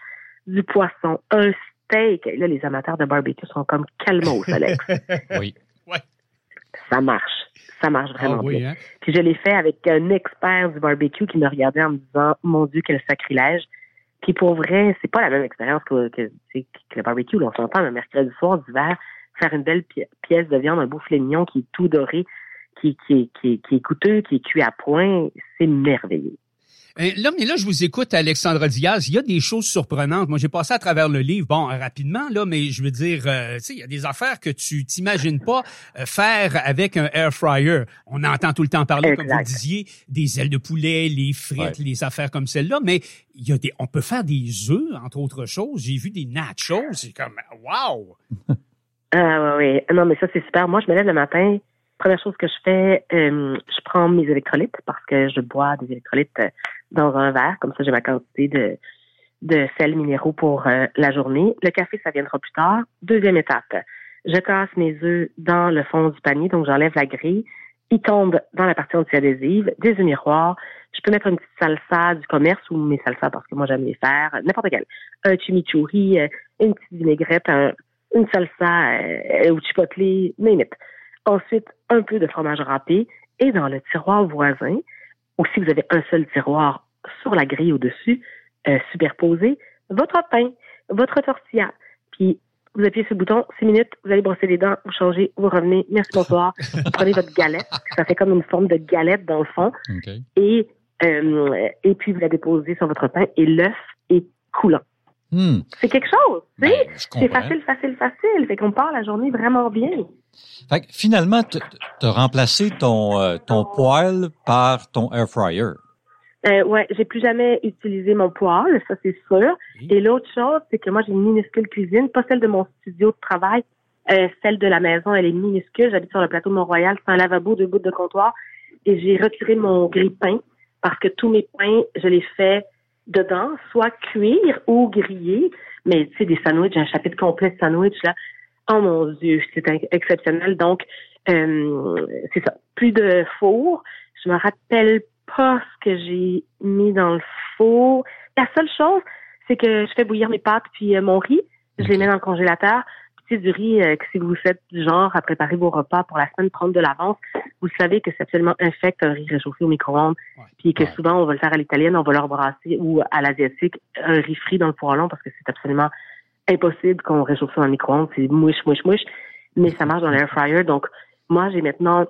du poisson, un steak. là, les amateurs de barbecue sont comme calmos, Alex. oui. Ouais. Ça marche. Ça marche ah vraiment bien. Hein? Puis je l'ai fait avec un expert du barbecue qui me regardait en me disant Mon Dieu, quel sacrilège. Puis pour vrai, c'est pas la même expérience que, que, le barbecue. Là, on s'entend le mercredi soir d'hiver, faire une belle pièce de viande, un beau filet mignon qui est tout doré, qui, qui, qui, qui est coûteux, qui est cuit à point. C'est merveilleux. Euh, là, mais là, je vous écoute, Alexandra Diaz. Il y a des choses surprenantes. Moi, j'ai passé à travers le livre, bon, rapidement, là, mais je veux dire, euh, tu sais, il y a des affaires que tu t'imagines pas euh, faire avec un air fryer. On entend tout le temps parler, comme vous disiez, des ailes de poulet, les frites, les affaires comme celle-là, mais il y a des, on peut faire des œufs, entre autres choses. J'ai vu des nachos, c'est comme, wow! ah, oui, oui. Non, mais ça, c'est super. Moi, je me lève le matin, première chose que je fais, je prends mes électrolytes parce que je bois des électrolytes dans un verre. Comme ça, j'ai ma quantité de, de sels minéraux pour euh, la journée. Le café, ça viendra plus tard. Deuxième étape, je casse mes œufs dans le fond du panier, donc j'enlève la grille. Ils tombent dans la partie anti-adhésive, des œufs miroirs. Je peux mettre une petite salsa du commerce ou mes salsas parce que moi j'aime les faire, n'importe quel. Un chimichurri, euh, une petite vinaigrette, une salsa euh, ou chipotle, name Ensuite, un peu de fromage râpé et dans le tiroir voisin, ou si vous avez un seul tiroir sur la grille au-dessus, euh, superposé, votre pain, votre tortilla. Puis vous appuyez sur le bouton, six minutes, vous allez brosser les dents, vous changez, vous revenez, merci, bonsoir. vous prenez votre galette, ça fait comme une forme de galette dans le fond. Et, euh, et puis vous la déposez sur votre pain et l'œuf est coulant. Hmm. C'est quelque chose, tu sais? Ben, c'est facile, facile, facile. Fait qu'on part la journée vraiment bien. Fait que finalement, tu as remplacé ton, euh, ton poêle par ton air fryer. Euh, ouais, j'ai plus jamais utilisé mon poêle, ça c'est sûr. Et l'autre chose, c'est que moi j'ai une minuscule cuisine, pas celle de mon studio de travail, euh, celle de la maison, elle est minuscule. J'habite sur le plateau de Mont-Royal, c'est un lavabo, deux bouts de comptoir, et j'ai retiré mon grille-pain parce que tous mes pains, je les fais dedans, soit cuire ou griller. Mais tu sais, des sandwichs, j'ai un chapitre complet de sandwich là. Oh mon Dieu, c'est exceptionnel. Donc, euh, c'est ça. Plus de four. Je me rappelle pas ce que j'ai mis dans le four. La seule chose, c'est que je fais bouillir mes pâtes puis euh, mon riz. Je les mets dans le congélateur. Puis du riz, euh, que si vous faites du genre à préparer vos repas pour la semaine, prendre de l'avance, vous savez que c'est absolument infect un riz réchauffé au micro-ondes. Puis que souvent, on va le faire à l'italienne, on va le rebrasser ou à l'asiatique, un riz frit dans le poêlon parce que c'est absolument impossible qu'on réchauffe ça dans le micro-ondes. C'est mouche, mouche, mouche. Mais ça marche dans l'air fryer. Donc, moi, j'ai maintenant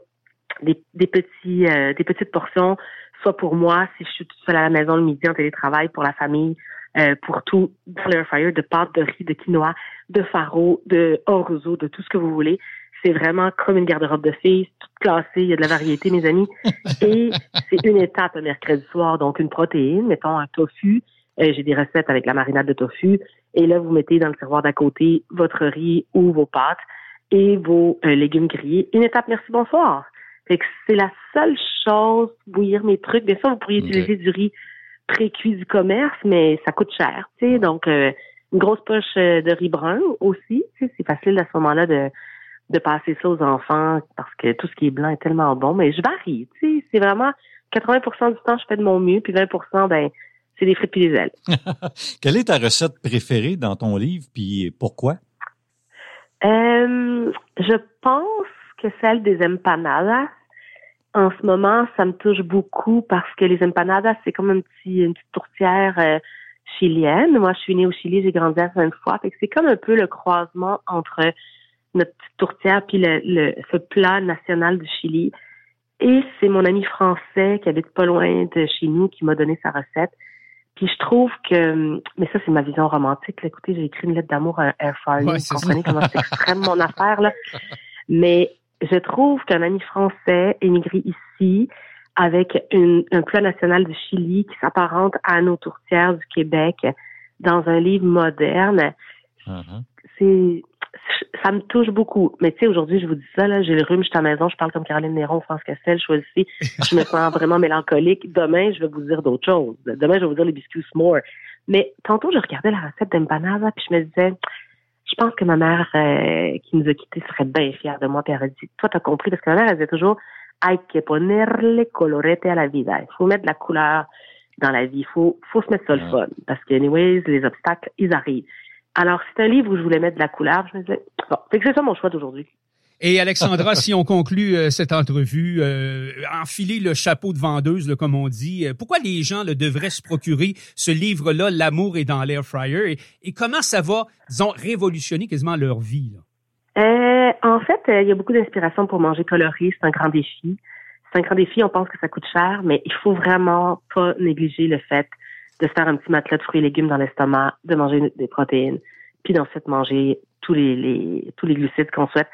des, des petits, euh, des petites portions, soit pour moi, si je suis toute seule à la maison le midi en télétravail, pour la famille, euh, pour tout dans l'air fryer, de pâtes, de riz, de quinoa, de faro, de orzo, de tout ce que vous voulez. C'est vraiment comme une garde-robe de filles, toute classée, il y a de la variété, mes amis. Et c'est une étape mercredi soir, donc une protéine, mettons un tofu. Euh, j'ai des recettes avec la marinade de tofu. Et là, vous mettez dans le tiroir d'à côté votre riz ou vos pâtes et vos euh, légumes grillés. Une étape, merci, bonsoir. Fait que c'est la seule chose, bouillir mes trucs. Bien sûr, vous pourriez utiliser du riz pré-cuit du commerce, mais ça coûte cher, tu sais. Donc, euh, une grosse poche euh, de riz brun aussi. Tu sais, c'est facile à ce moment-là de, de passer ça aux enfants parce que tout ce qui est blanc est tellement bon. Mais je varie, tu sais. C'est vraiment 80% du temps, je fais de mon mieux, puis 20 ben, c'est des frites puis des ailes. Quelle est ta recette préférée dans ton livre, puis pourquoi? Euh, je pense que celle des empanadas. En ce moment, ça me touche beaucoup parce que les empanadas, c'est comme un petit, une petite tourtière euh, chilienne. Moi, je suis née au Chili, j'ai grandi à Sainte-Foy. c'est comme un peu le croisement entre notre petite tourtière puis le, ce plat national du Chili. Et c'est mon ami français qui habite pas loin de chez nous qui m'a donné sa recette. Puis je trouve que, mais ça c'est ma vision romantique. Écoutez, j'ai écrit une lettre d'amour à un air fryer. Vous comprenez comment c'est extrême mon affaire là. Mais je trouve qu'un ami français émigré ici avec une, un plat national du Chili qui s'apparente à nos tourtières du Québec dans un livre moderne, uh-huh. c'est ça me touche beaucoup. Mais tu sais, aujourd'hui, je vous dis ça, là, j'ai le rhume, je suis à la maison, je parle comme Caroline Néron, France Castel, je suis ici, je me sens vraiment mélancolique. Demain, je vais vous dire d'autres choses. Demain, je vais vous dire les biscuits s'more. Mais tantôt, je regardais la recette d'empanada, puis je me disais, je pense que ma mère euh, qui nous a quittés serait bien fière de moi, puis elle a dit, toi, t'as compris, parce que ma mère, elle disait toujours, hay que ponerle colorete à la vida. Il faut mettre de la couleur dans la vie. Il faut, faut se mettre ça le fun. Parce que, anyways, les obstacles, ils arrivent. Alors, c'est un livre où je voulais mettre de la couleur. Je me disais, bon, c'est que c'est ça mon choix d'aujourd'hui. Et Alexandra, si on conclut euh, cette entrevue, euh, enfiler le chapeau de vendeuse, comme on dit, euh, pourquoi les gens devraient se procurer ce livre-là, L'amour est dans l'air fryer, et, comment ça va, disons, révolutionner quasiment leur vie? Euh, en fait, il y a beaucoup d'inspiration pour manger coloré. C'est un grand défi. C'est un grand défi. On pense que ça coûte cher, mais il faut vraiment pas négliger le fait de se faire un petit matelas de fruits et légumes dans l'estomac, de manger des protéines, puis d'ensuite manger tous les, les, tous les glucides qu'on souhaite.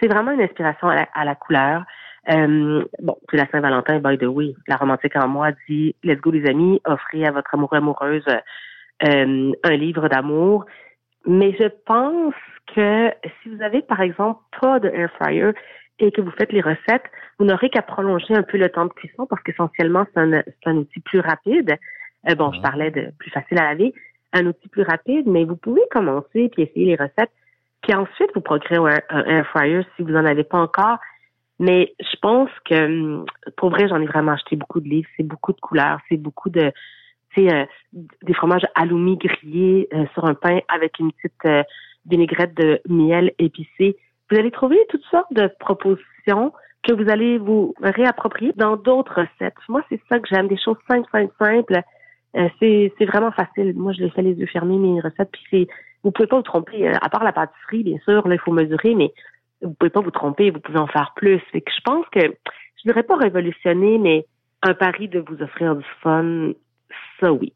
C'est vraiment une inspiration à la, couleur. Euh, bon, puis la Saint-Valentin, by the way, la romantique en moi dit Let's go les amis, offrez à votre amoureux amoureuse euh, un livre d'amour. Mais je pense que si vous avez, par exemple, pas de air fryer et que vous faites les recettes, vous n'aurez qu'à prolonger un peu le temps de cuisson parce qu'essentiellement, c'est un, un outil plus rapide. Euh, bon, je parlais de plus facile à laver, un outil plus rapide, mais vous pouvez commencer puis essayer les recettes, puis ensuite vous procurez un, un air fryer si vous n'en avez pas encore. Mais je pense que hum, pour vrai, j'en ai vraiment acheté beaucoup de livres. C'est beaucoup de couleurs, c'est beaucoup de, c'est euh, des fromages aloumi grillés euh, sur un pain avec une petite vinaigrette de miel épicé. Vous allez trouver toutes sortes de propositions que vous allez vous réapproprier dans d'autres recettes. Moi, c'est ça que j'aime, des choses simples, simples, simples, euh, c'est, vraiment facile. Moi, je l'ai fait les yeux fermés, mes recettes, puis c'est, vous pouvez pas vous tromper. Euh, à part la pâtisserie, bien sûr, là, il faut mesurer, mais vous pouvez pas vous tromper, vous pouvez en faire plus. Fait je pense que je dirais pas révolutionner, mais un pari de vous offrir du fun, ça oui.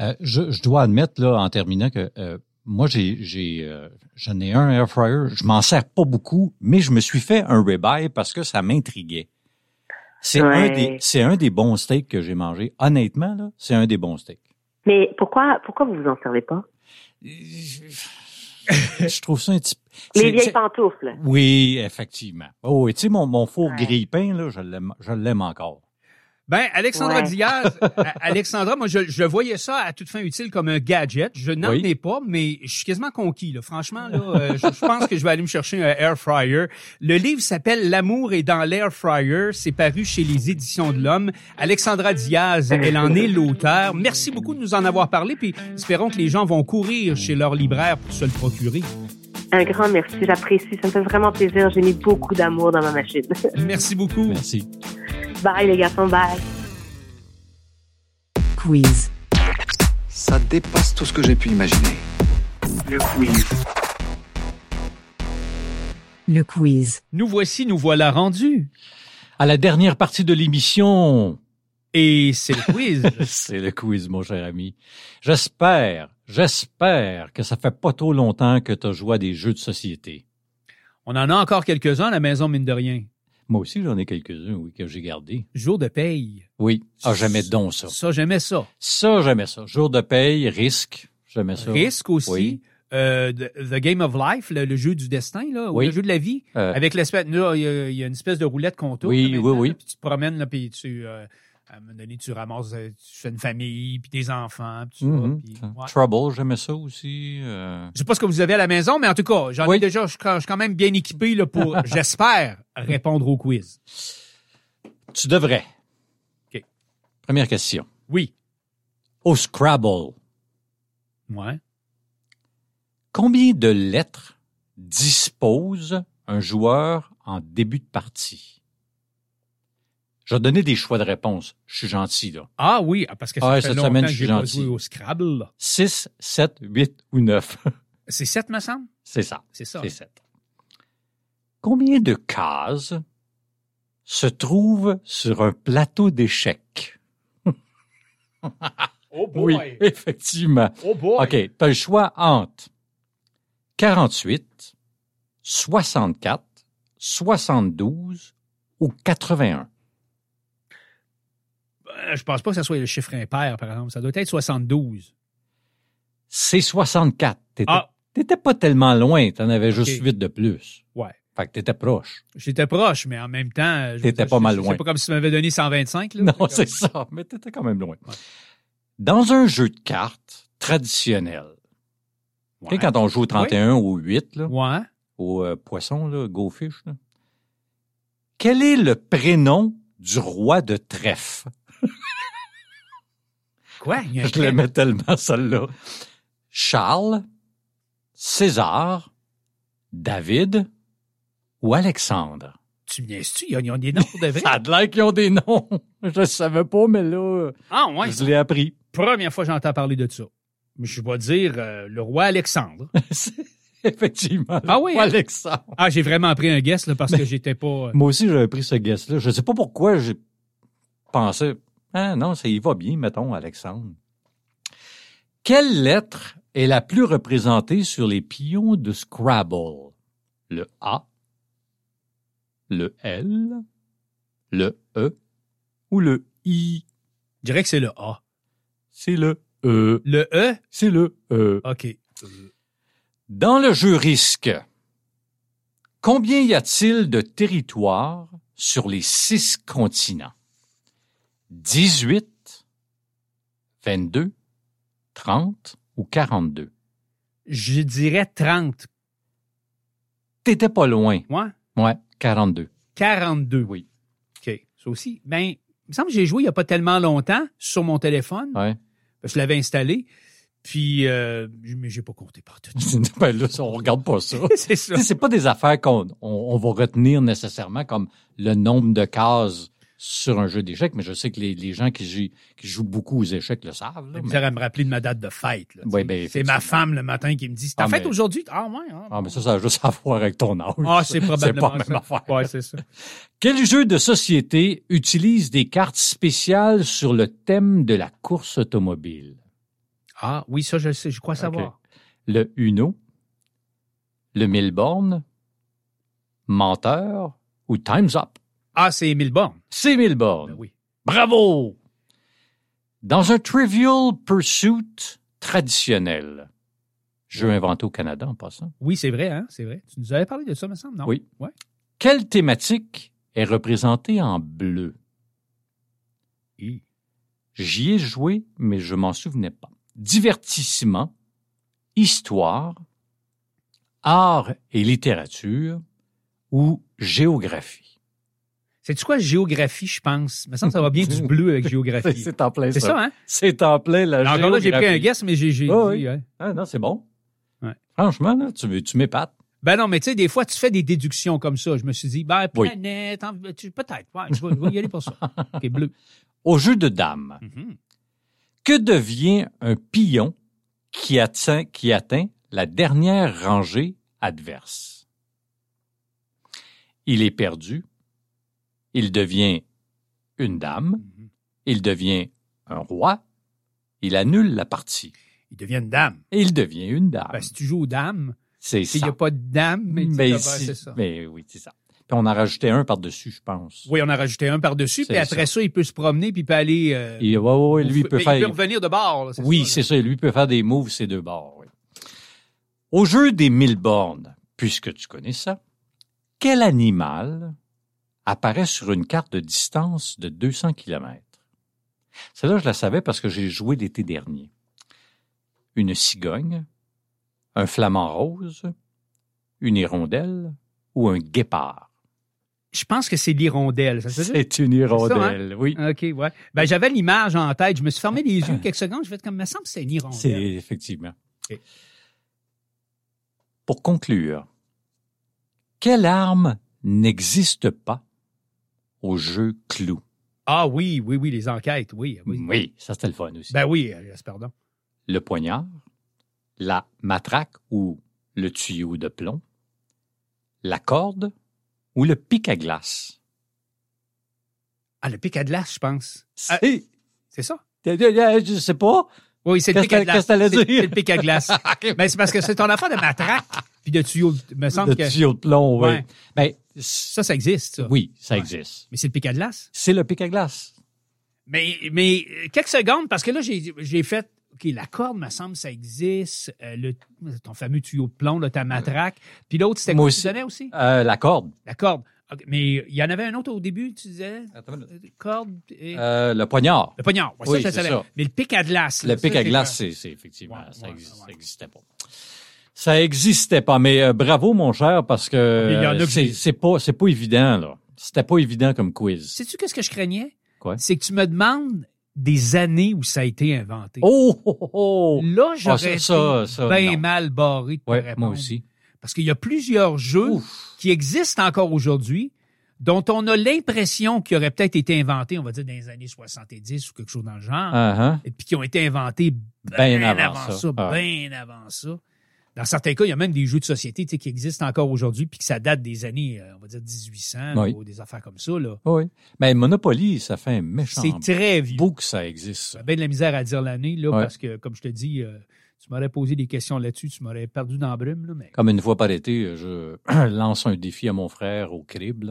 Euh, je, dois admettre là en terminant que moi j'ai j'ai j'en ai un air fryer, je m'en sers pas beaucoup, mais je me suis fait un ribeye parce que ça m'intriguait. C'est un des c'est un des bons steaks que j'ai mangé. Honnêtement là, c'est un des bons steaks. Mais pourquoi pourquoi vous vous en servez pas? Je trouve ça un petit les vieilles pantoufles. Oui, effectivement. Oh, et tu sais mon mon four grille-pain là, je l'aime je l'aime encore. Ben, Alexandra Diaz, Alexandra, moi, je, je, voyais ça à toute fin utile comme un gadget. Je n'en ai pas, mais je suis quasiment conquis. Là. Franchement, là, euh, je, pense que je vais aller me chercher un air fryer. Le livre s'appelle L'amour est dans l'air fryer. C'est paru chez les Éditions de l'Homme. Alexandra Diaz, elle en est l'auteur. Merci beaucoup de nous en avoir parlé, puis espérons que les gens vont courir chez leur libraire pour se le procurer. Un grand merci, j'apprécie. Ça me fait vraiment plaisir. J'ai mis beaucoup d'amour dans ma machine. Merci beaucoup. Merci. Bye les garçons, bye. Quiz. Ça dépasse tout ce que j'ai pu imaginer. Le quiz. Le quiz. Nous voici, nous voilà rendus. À la dernière partie de l'émission. Et c'est le quiz. c'est le quiz, mon cher ami. J'espère, j'espère que ça fait pas trop longtemps que tu as joué à des jeux de société. On en a encore quelques-uns à la maison, mine de rien. Moi aussi, j'en ai quelques-uns, oui, que j'ai gardés. Jour de paye. Oui. Ah, j'aimais donc ça. Ça, j'aimais ça. Ça, j'aimais ça. Jour de paye, risque, j'aimais ça. Risque aussi. Oui. Euh, the, Game of Life, le, jeu du destin, là, ou le jeu de la vie, euh. avec l'espèce, il y, a une espèce de roulette qu'on tourne. Oui, oui, oui. Puis tu te promènes, là, puis tu, euh, à un moment donné, tu ramasses, euh, tu fais une famille, puis des enfants, puis tout ça. Mm-hmm. Trouble, j'aimais ça aussi. Euh... Je sais pas ce que vous avez à la maison, mais en tout cas, j'en ai déjà, je suis quand même bien équipé là, pour, j'espère, répondre au quiz. Tu devrais. OK. Première question. Oui. Au Scrabble, Ouais. combien de lettres dispose un joueur en début de partie? Je vais donner des choix de réponse. Je suis gentil, là. Ah oui, ah, parce que ça Ah fait cette longtemps semaine, que je j'ai suis pas gentil. joué au Scrabble. là. 6, 7, 8 ou 9. C'est 7, me semble? C'est ça. C'est ça. C'est 7. Combien de cases se trouvent sur un plateau d'échecs? Oh Oui, effectivement. Oh boy! OK, tu as le choix entre 48, 64, 72 ou 81. Euh, Je pense pas que ça soit le chiffre impair, par exemple. Ça doit être 72. C'est 64. T'étais Ah. t'étais pas tellement loin, t'en avais juste OK. 8 de plus. Ouais. Fait que t'étais proche. J'étais proche, mais en même temps. T'étais pas c'est- mal C'est loin. pas comme si tu m'avais donné 125, là. Non, comme- c'est ça, mais t'étais quand même loin. Ouais. Dans un jeu de cartes traditionnel, Ouais. quand on joue au 31 ou au 8, là, Ouais. au euh, poisson, là, Go Fish, là, quel est le prénom du roi de trèfle? Quoi? Il y a un Je l'aimais tellement, celle-là. Charles, César, David ou Alexandre? Tu me niaises-tu? Ils ont- des noms de vrai? Ça a l'air qu'ils ont des noms. Je ne savais pas, mais là, Ah, ouais. je l'ai appris. Première fois que j'entends parler de ça. Mais je vais dire euh, le roi Alexandre. Effectivement. Ah oui, hein? Alexandre. Ah, j'ai vraiment pris un guess là, parce que j'étais pas. euh, Moi aussi, j'avais pris ce guess-là. Je ne sais pas pourquoi j'ai pensé, ah non, ça y va bien, mettons, Alexandre. Quelle lettre est la plus représentée sur les pions de Scrabble? Le A, le L, le E ou le I? Je dirais que c'est le A. C'est le E. Le E? C'est le E. OK. Dans le jeu risque, combien y a-t-il de territoires sur les six continents? 18, 22, 30 ou 42? Je dirais 30. T'étais pas loin. Ouais. Ouais, 42. 42. Oui. OK. Ça aussi. Ben, il me semble que j'ai joué il n'y a pas tellement longtemps sur mon téléphone. Ouais. Je l'avais installé. Puis, euh, mais j'ai pas compté partout. ben là, on regarde pas ça. c'est ça. C'est pas des affaires qu'on on, on va retenir nécessairement comme le nombre de cases sur un jeu d'échecs, mais je sais que les, les gens qui jouent, qui jouent beaucoup aux échecs le savent. là, mais- à me rappeler de ma date de fête. là, Oui, ben, c'est ma femme le matin qui me dit C'est ta Ah, fête mais- aujourd'hui? Ah, ouais. Ah, Ah, mais ça, ça a juste à voir avec ton âge. Ah, c'est probablement pas la même affaire. Ouais, c'est ça. Quel jeu de société utilise des cartes spéciales sur le thème de la course automobile? Ah, oui, ça, je le sais. Je crois savoir. Le Uno, le Milborn, Menteur ou Time's Up? Ah, c'est Émile Borne. C'est Milborn. Ben oui. Bravo! Dans un Trivial Pursuit traditionnel, jeu inventé au Canada en passant, Oui, c'est vrai, hein? C'est vrai. Tu nous avais parlé de ça, me semble, non? Oui. Ouais. quelle thématique est représentée en bleu? J'y ai joué, mais je m'en souvenais pas. Divertissement, histoire, art et littérature ou géographie? C'est-tu quoi, géographie, je pense? Me semble que ça va bien du bleu avec géographie. C'est en plein C'est ça. ça, hein? C'est en plein la Alors, Encore là, j'ai pris un géographie. guess, mais j'ai, j'ai dit, oui. ouais. Ah non, c'est bon. Ouais. Franchement, là, tu, tu m'épates. Ben non, mais tu sais, des fois, tu fais des déductions comme ça. Je me suis dit, ben, planète, peut-être. Ouais, je, vais, je vais y aller pour ça. OK, bleu. Au jeu de dames, Mhm. que devient un pion qui atteint, qui atteint la dernière rangée adverse? Il est perdu. Il devient une dame. Mhm. Il devient un roi. Il annule la partie. Il devient une dame. Et il devient une dame. Ben, si tu joues aux dames, c'est s'il ça. n'y a pas de dame, mais, Mais c'est ça. mais oui, c'est ça. Puis on en rajoutait un par-dessus, je pense. Oui, on a rajouté un par-dessus, puis après ça. il peut se promener, puis il peut aller... euh, Et, ouais, ouais, ouais, lui, il peut mais faire... il peut revenir de bord. là, Oui, c'est ça. Lui peut faire des moves, ces deux bords. Oui. Au jeu des mille bornes, puisque tu connais ça, quel animal apparaît sur une carte de distance de 200 km? Celle-là, je la savais parce que j'ai joué l'été dernier. Une cigogne, un flamant rose, une hirondelle ou un guépard? Je pense que c'est l'hirondelle. C'est une hirondelle, oui. OK, ouais. Ben, j'avais l'image en tête. Je me suis fermé les yeux quelques secondes. Je vais comme, me semble que c'est une hirondelle. C'est effectivement. Pour conclure, quelle arme n'existe pas au jeu Clou? Ah oui, oui, oui, les enquêtes, oui. Oui, ça c'était le fun aussi. Ben oui, euh, pardon. Le poignard, la matraque ou le tuyau de plomb, la corde ou le pic à glace. Ah, le pic à glace, je pense. Ah, C'est, ça? je sais pas. Oui, c'est le pic à glace. C'est- le pic à glace. Ben, c'est parce que c'est ton affaire de matraque puis de tuyau. Me semble Le que tuyau de plomb, oui. Ouais. Ben, ça, ça existe, ça. oui, ça Ouais. existe. Mais c'est le pic à glace. C'est le pic à glace. Mais, mais euh, quelques secondes, parce que là, j'ai j'ai fait, OK, la corde, me semble, ça existe. Euh, le, ton fameux tuyau de plomb, là, ta matraque. Puis l'autre, c'était quoi tu aussi. aussi? Euh, la corde. La corde. OK, Mais il y en avait un autre au début, tu disais? Euh, Corde et... Euh, le poignard. le poignard. Ouais, oui, ça, je c'est savais. ça. Mais le pic à glace. Le là, pic ça, à c'est glace, c'est, c'est effectivement, Ouais, ça, ouais, existe- ça ouais. existait pas. Ça existait pas, mais euh, bravo mon cher parce que Mais il y en a euh, c'est, pas c'est pas évident là. C'était pas évident comme quiz. Sais-tu qu'est-ce que je craignais? Quoi? C'est que tu me demandes des années où ça a été inventé. Oh, oh, oh, oh. Là, j'aurais Ah, ça, ça, bien non. mal barré de Ouais, répondre. moi aussi. Parce qu'il y a plusieurs jeux Ouf. qui existent encore aujourd'hui, dont on a l'impression qu'ils auraient peut-être été inventés, on va dire, dans les années 70 ou quelque chose dans le genre, Ah, hein. et puis qui ont été inventés bien Ben avant, avant ça, ça. Ah. bien avant ça. Dans certains cas, il y a même des jeux de société qui existent encore aujourd'hui, puis que ça date des années, euh, on va dire, 1800 Oui. ou des affaires comme ça. Là. Oui. Mais Monopoly, ça fait un méchant C'est très vieux. bout que ça existe. J'ai bien de la misère à dire l'année, là, parce que, comme je te dis, euh, tu m'aurais posé des questions là-dessus, tu m'aurais perdu dans la brume, là, mais Comme une fois par été, je lance un défi à mon frère au crib.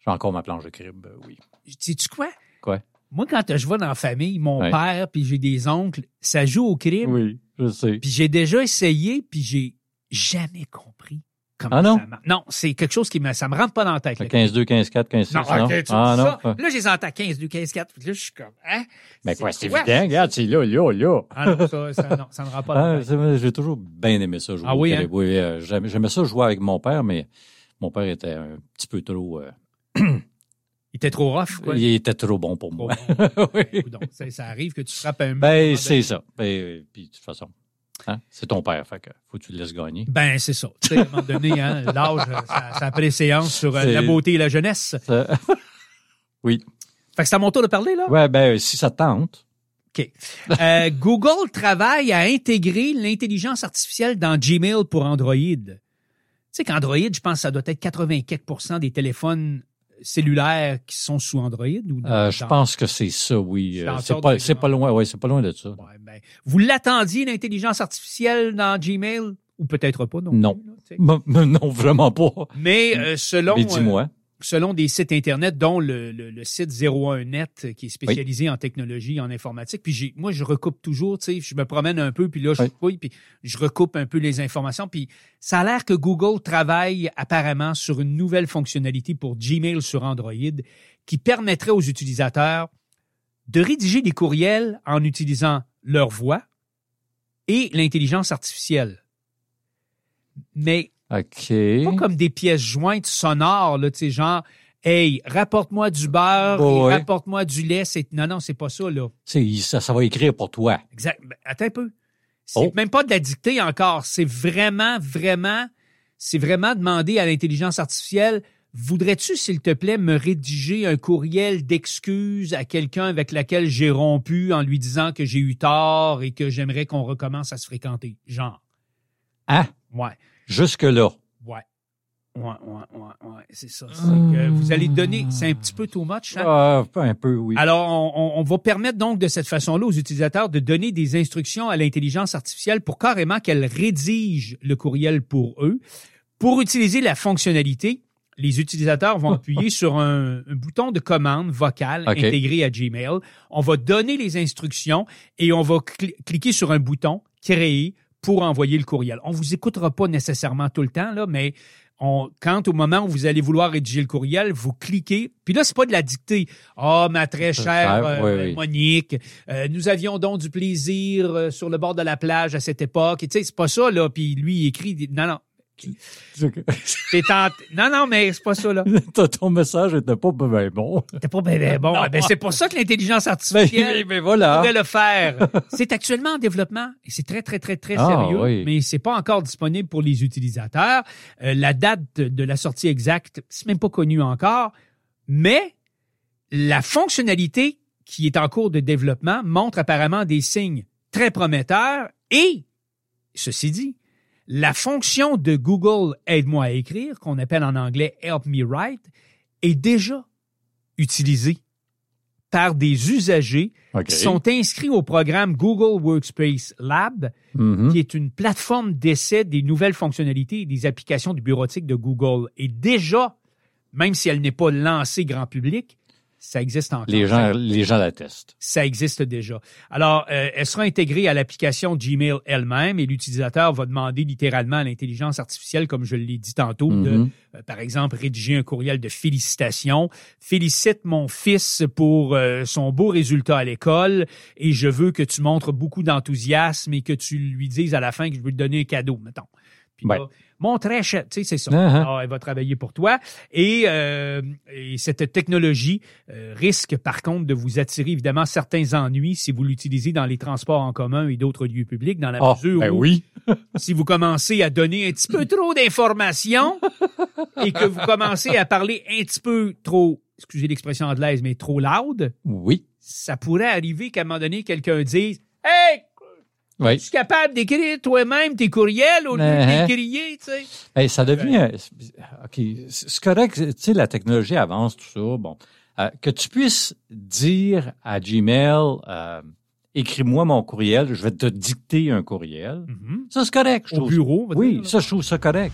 J'ai encore ma planche de crib, euh, oui. sais-tu quoi? Quoi? Moi, quand je vois dans la famille, mon Ouais. père, puis j'ai des oncles, ça joue au crime, Oui, je sais. puis j'ai déjà essayé, puis j'ai jamais compris comment Ah non? ça marche. Non, c'est quelque chose qui me, ça me rentre pas dans la tête. Le là. 15-2, 15-4, 15-6, Non, non? ok, tu ah, dis non? ça. Là, je les entends 15, 2, 15, 4. Puis là, je suis comme, hein? Mais quoi, c'est évident. Regarde, c'est là, là, là. Ah non, ça, ça, non, ça ne rentre pas dans Ah, la tête. c'est vrai, J'ai toujours bien aimé ça jouer. Ah oui, crib. Oui, euh, j'aimais ça jouer avec mon père, mais mon père était un petit peu trop... euh, était trop rough, quoi. Il était trop bon pour moi. bon. oui. Donc, ça, arrive que tu frappes un mur. à un Ben, c'est ça. Ben, euh, puis, de toute façon, hein, c'est ton père, fait que faut que tu le laisses gagner. Ben, c'est ça. Tu sais, à un moment donné, hein, l'âge, ça, ça a préséance sur euh, la beauté et la jeunesse. Oui. Fait que c'est à mon tour de parler, là? Ouais, ben, si ça te tente. OK. Euh, Google travaille à intégrer l'intelligence artificielle dans Gmail pour Android. Tu sais qu'Android, je pense que ça doit être 84% des téléphones cellulaires qui sont sous Android. Ou dans- Euh, je dans- pense que c'est ça, oui. C'est Euh, pas, c'est pas loin, ouais, c'est pas loin de ça. Ouais, ben, vous l'attendiez, l'intelligence artificielle dans Gmail? Ou peut-être pas, non? Non. plus, là, Non, vraiment pas. Mais euh, selon, Mais dis-moi. Selon des sites Internet, dont le, le, le site 01net, euh, qui est spécialisé en technologie, en informatique, puis j'ai, moi, je recoupe toujours, tu sais, je me promène un peu, puis là, je Oui. fouille, puis je recoupe un peu les informations, puis ça a l'air que Google travaille apparemment sur une nouvelle fonctionnalité pour Gmail sur Android qui permettrait aux utilisateurs de rédiger des courriels en utilisant leur voix et l'intelligence artificielle. Mais OK. pas comme des pièces jointes sonores, là, tu sais, genre, hey, rapporte-moi du beurre, et ouais. rapporte-moi du lait. C'est... Non, non, c'est pas ça, là. C'est- ça, ça va écrire pour toi. Exact. Ben, attends un peu. C'est Oh. même pas de la dictée encore. C'est vraiment, vraiment, c'est vraiment demander à l'intelligence artificielle, voudrais-tu, s'il te plaît, me rédiger un courriel d'excuses à quelqu'un avec lequel j'ai rompu en lui disant que j'ai eu tort et que j'aimerais qu'on recommence à se fréquenter? Genre. Hein? Ouais. Jusque-là. Ouais. Ouais, ouais, ouais, ouais, c'est ça. C'est que vous allez donner, c'est un petit peu too much, hein? Ah, un peu, oui. Alors, on, on- on va permettre donc de cette façon-là aux utilisateurs de donner des instructions à l'intelligence artificielle pour carrément qu'elle rédige le courriel pour eux. Pour utiliser la fonctionnalité, les utilisateurs vont appuyer sur un, un bouton de commande vocale intégré à Gmail. On va donner les instructions et on va cl- cliquer sur un bouton créer pour envoyer le courriel. On vous écoutera pas nécessairement tout le temps là, mais on, quand au moment où vous allez vouloir rédiger le courriel, vous cliquez. Puis là, c'est pas de la dictée. Ah, ma très chère euh, oui. Monique, euh, nous avions donc du plaisir euh, sur le bord de la plage à cette époque. Et tu sais, c'est pas ça là. Puis lui, il écrit. Non, non. T'es en... Non, non, mais c'est pas ça, là. Ton message était pas bien bon. T'es pas bien ben bon. Non. Ben, c'est pour ça que l'intelligence Mais, artificielle voilà. pourrait le faire. C'est actuellement en développement et c'est très, très, très, très Ah, sérieux, oui. mais c'est pas encore disponible pour les utilisateurs. Euh, la date de la sortie exacte, c'est même pas connu encore, mais la fonctionnalité qui est en cours de développement montre apparemment des signes très prometteurs et, ceci dit, la fonction de Google Aide-moi à écrire, qu'on appelle en anglais Help Me Write, est déjà utilisée par des usagers qui sont inscrits au programme Google Workspace Lab, Mhm. qui est une plateforme d'essai des nouvelles fonctionnalités et des applications du bureautique de Google. Et déjà, même si elle n'est pas lancée grand public, ça existe encore. Les gens, les gens l'attestent. Ça existe déjà. Alors, euh, elle sera intégrée à l'application Gmail elle-même et l'utilisateur va demander littéralement à l'intelligence artificielle, comme je l'ai dit tantôt, de, Mhm. euh, par exemple, rédiger un courriel de félicitations. Félicite mon fils pour euh, son beau résultat à l'école et je veux que tu montres beaucoup d'enthousiasme et que tu lui dises à la fin que je veux lui donner un cadeau, mettons. Puis Ouais. là, mon tu sais, c'est ça. Alors, elle va travailler pour toi. Et, euh, et cette technologie euh, risque, par contre, de vous attirer évidemment certains ennuis si vous l'utilisez dans les transports en commun et d'autres lieux publics, dans la Ah, mesure ben où oui. si vous commencez à donner un petit peu trop d'informations et que vous commencez à parler un petit peu trop, excusez l'expression anglaise, mais trop loud, Oui. ça pourrait arriver qu'à un moment donné, quelqu'un dise Hey, Oui. es-tu capable d'écrire toi-même tes courriels au lieu de Uh-huh. les crier, tu sais? Hey, ça devient. OK. C'est correct. Tu sais, la technologie avance, tout ça. Bon. Euh, que tu puisses dire à Gmail, euh, écris-moi mon courriel, je vais te dicter un courriel. Mhm. Ça, c'est correct. je Au trouve. bureau, va Oui, ça, je trouve ça correct.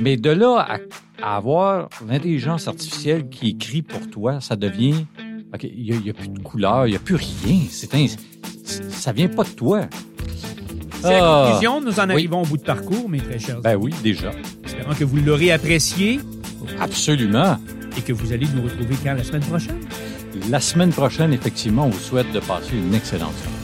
Mais de là à, à avoir l'intelligence artificielle qui écrit pour toi, ça devient. OK, il n'y a, plus de couleur, il n'y a plus rien. C'est un, ça vient pas de toi. C'est la Ah. conclusion. Nous en Oui. arrivons au bout de parcours, mes très chers. Ben oui, déjà. Espérons que vous l'aurez apprécié Absolument. et que vous allez nous retrouver quand? La semaine prochaine? La semaine prochaine, effectivement, on vous souhaite de passer une excellente semaine.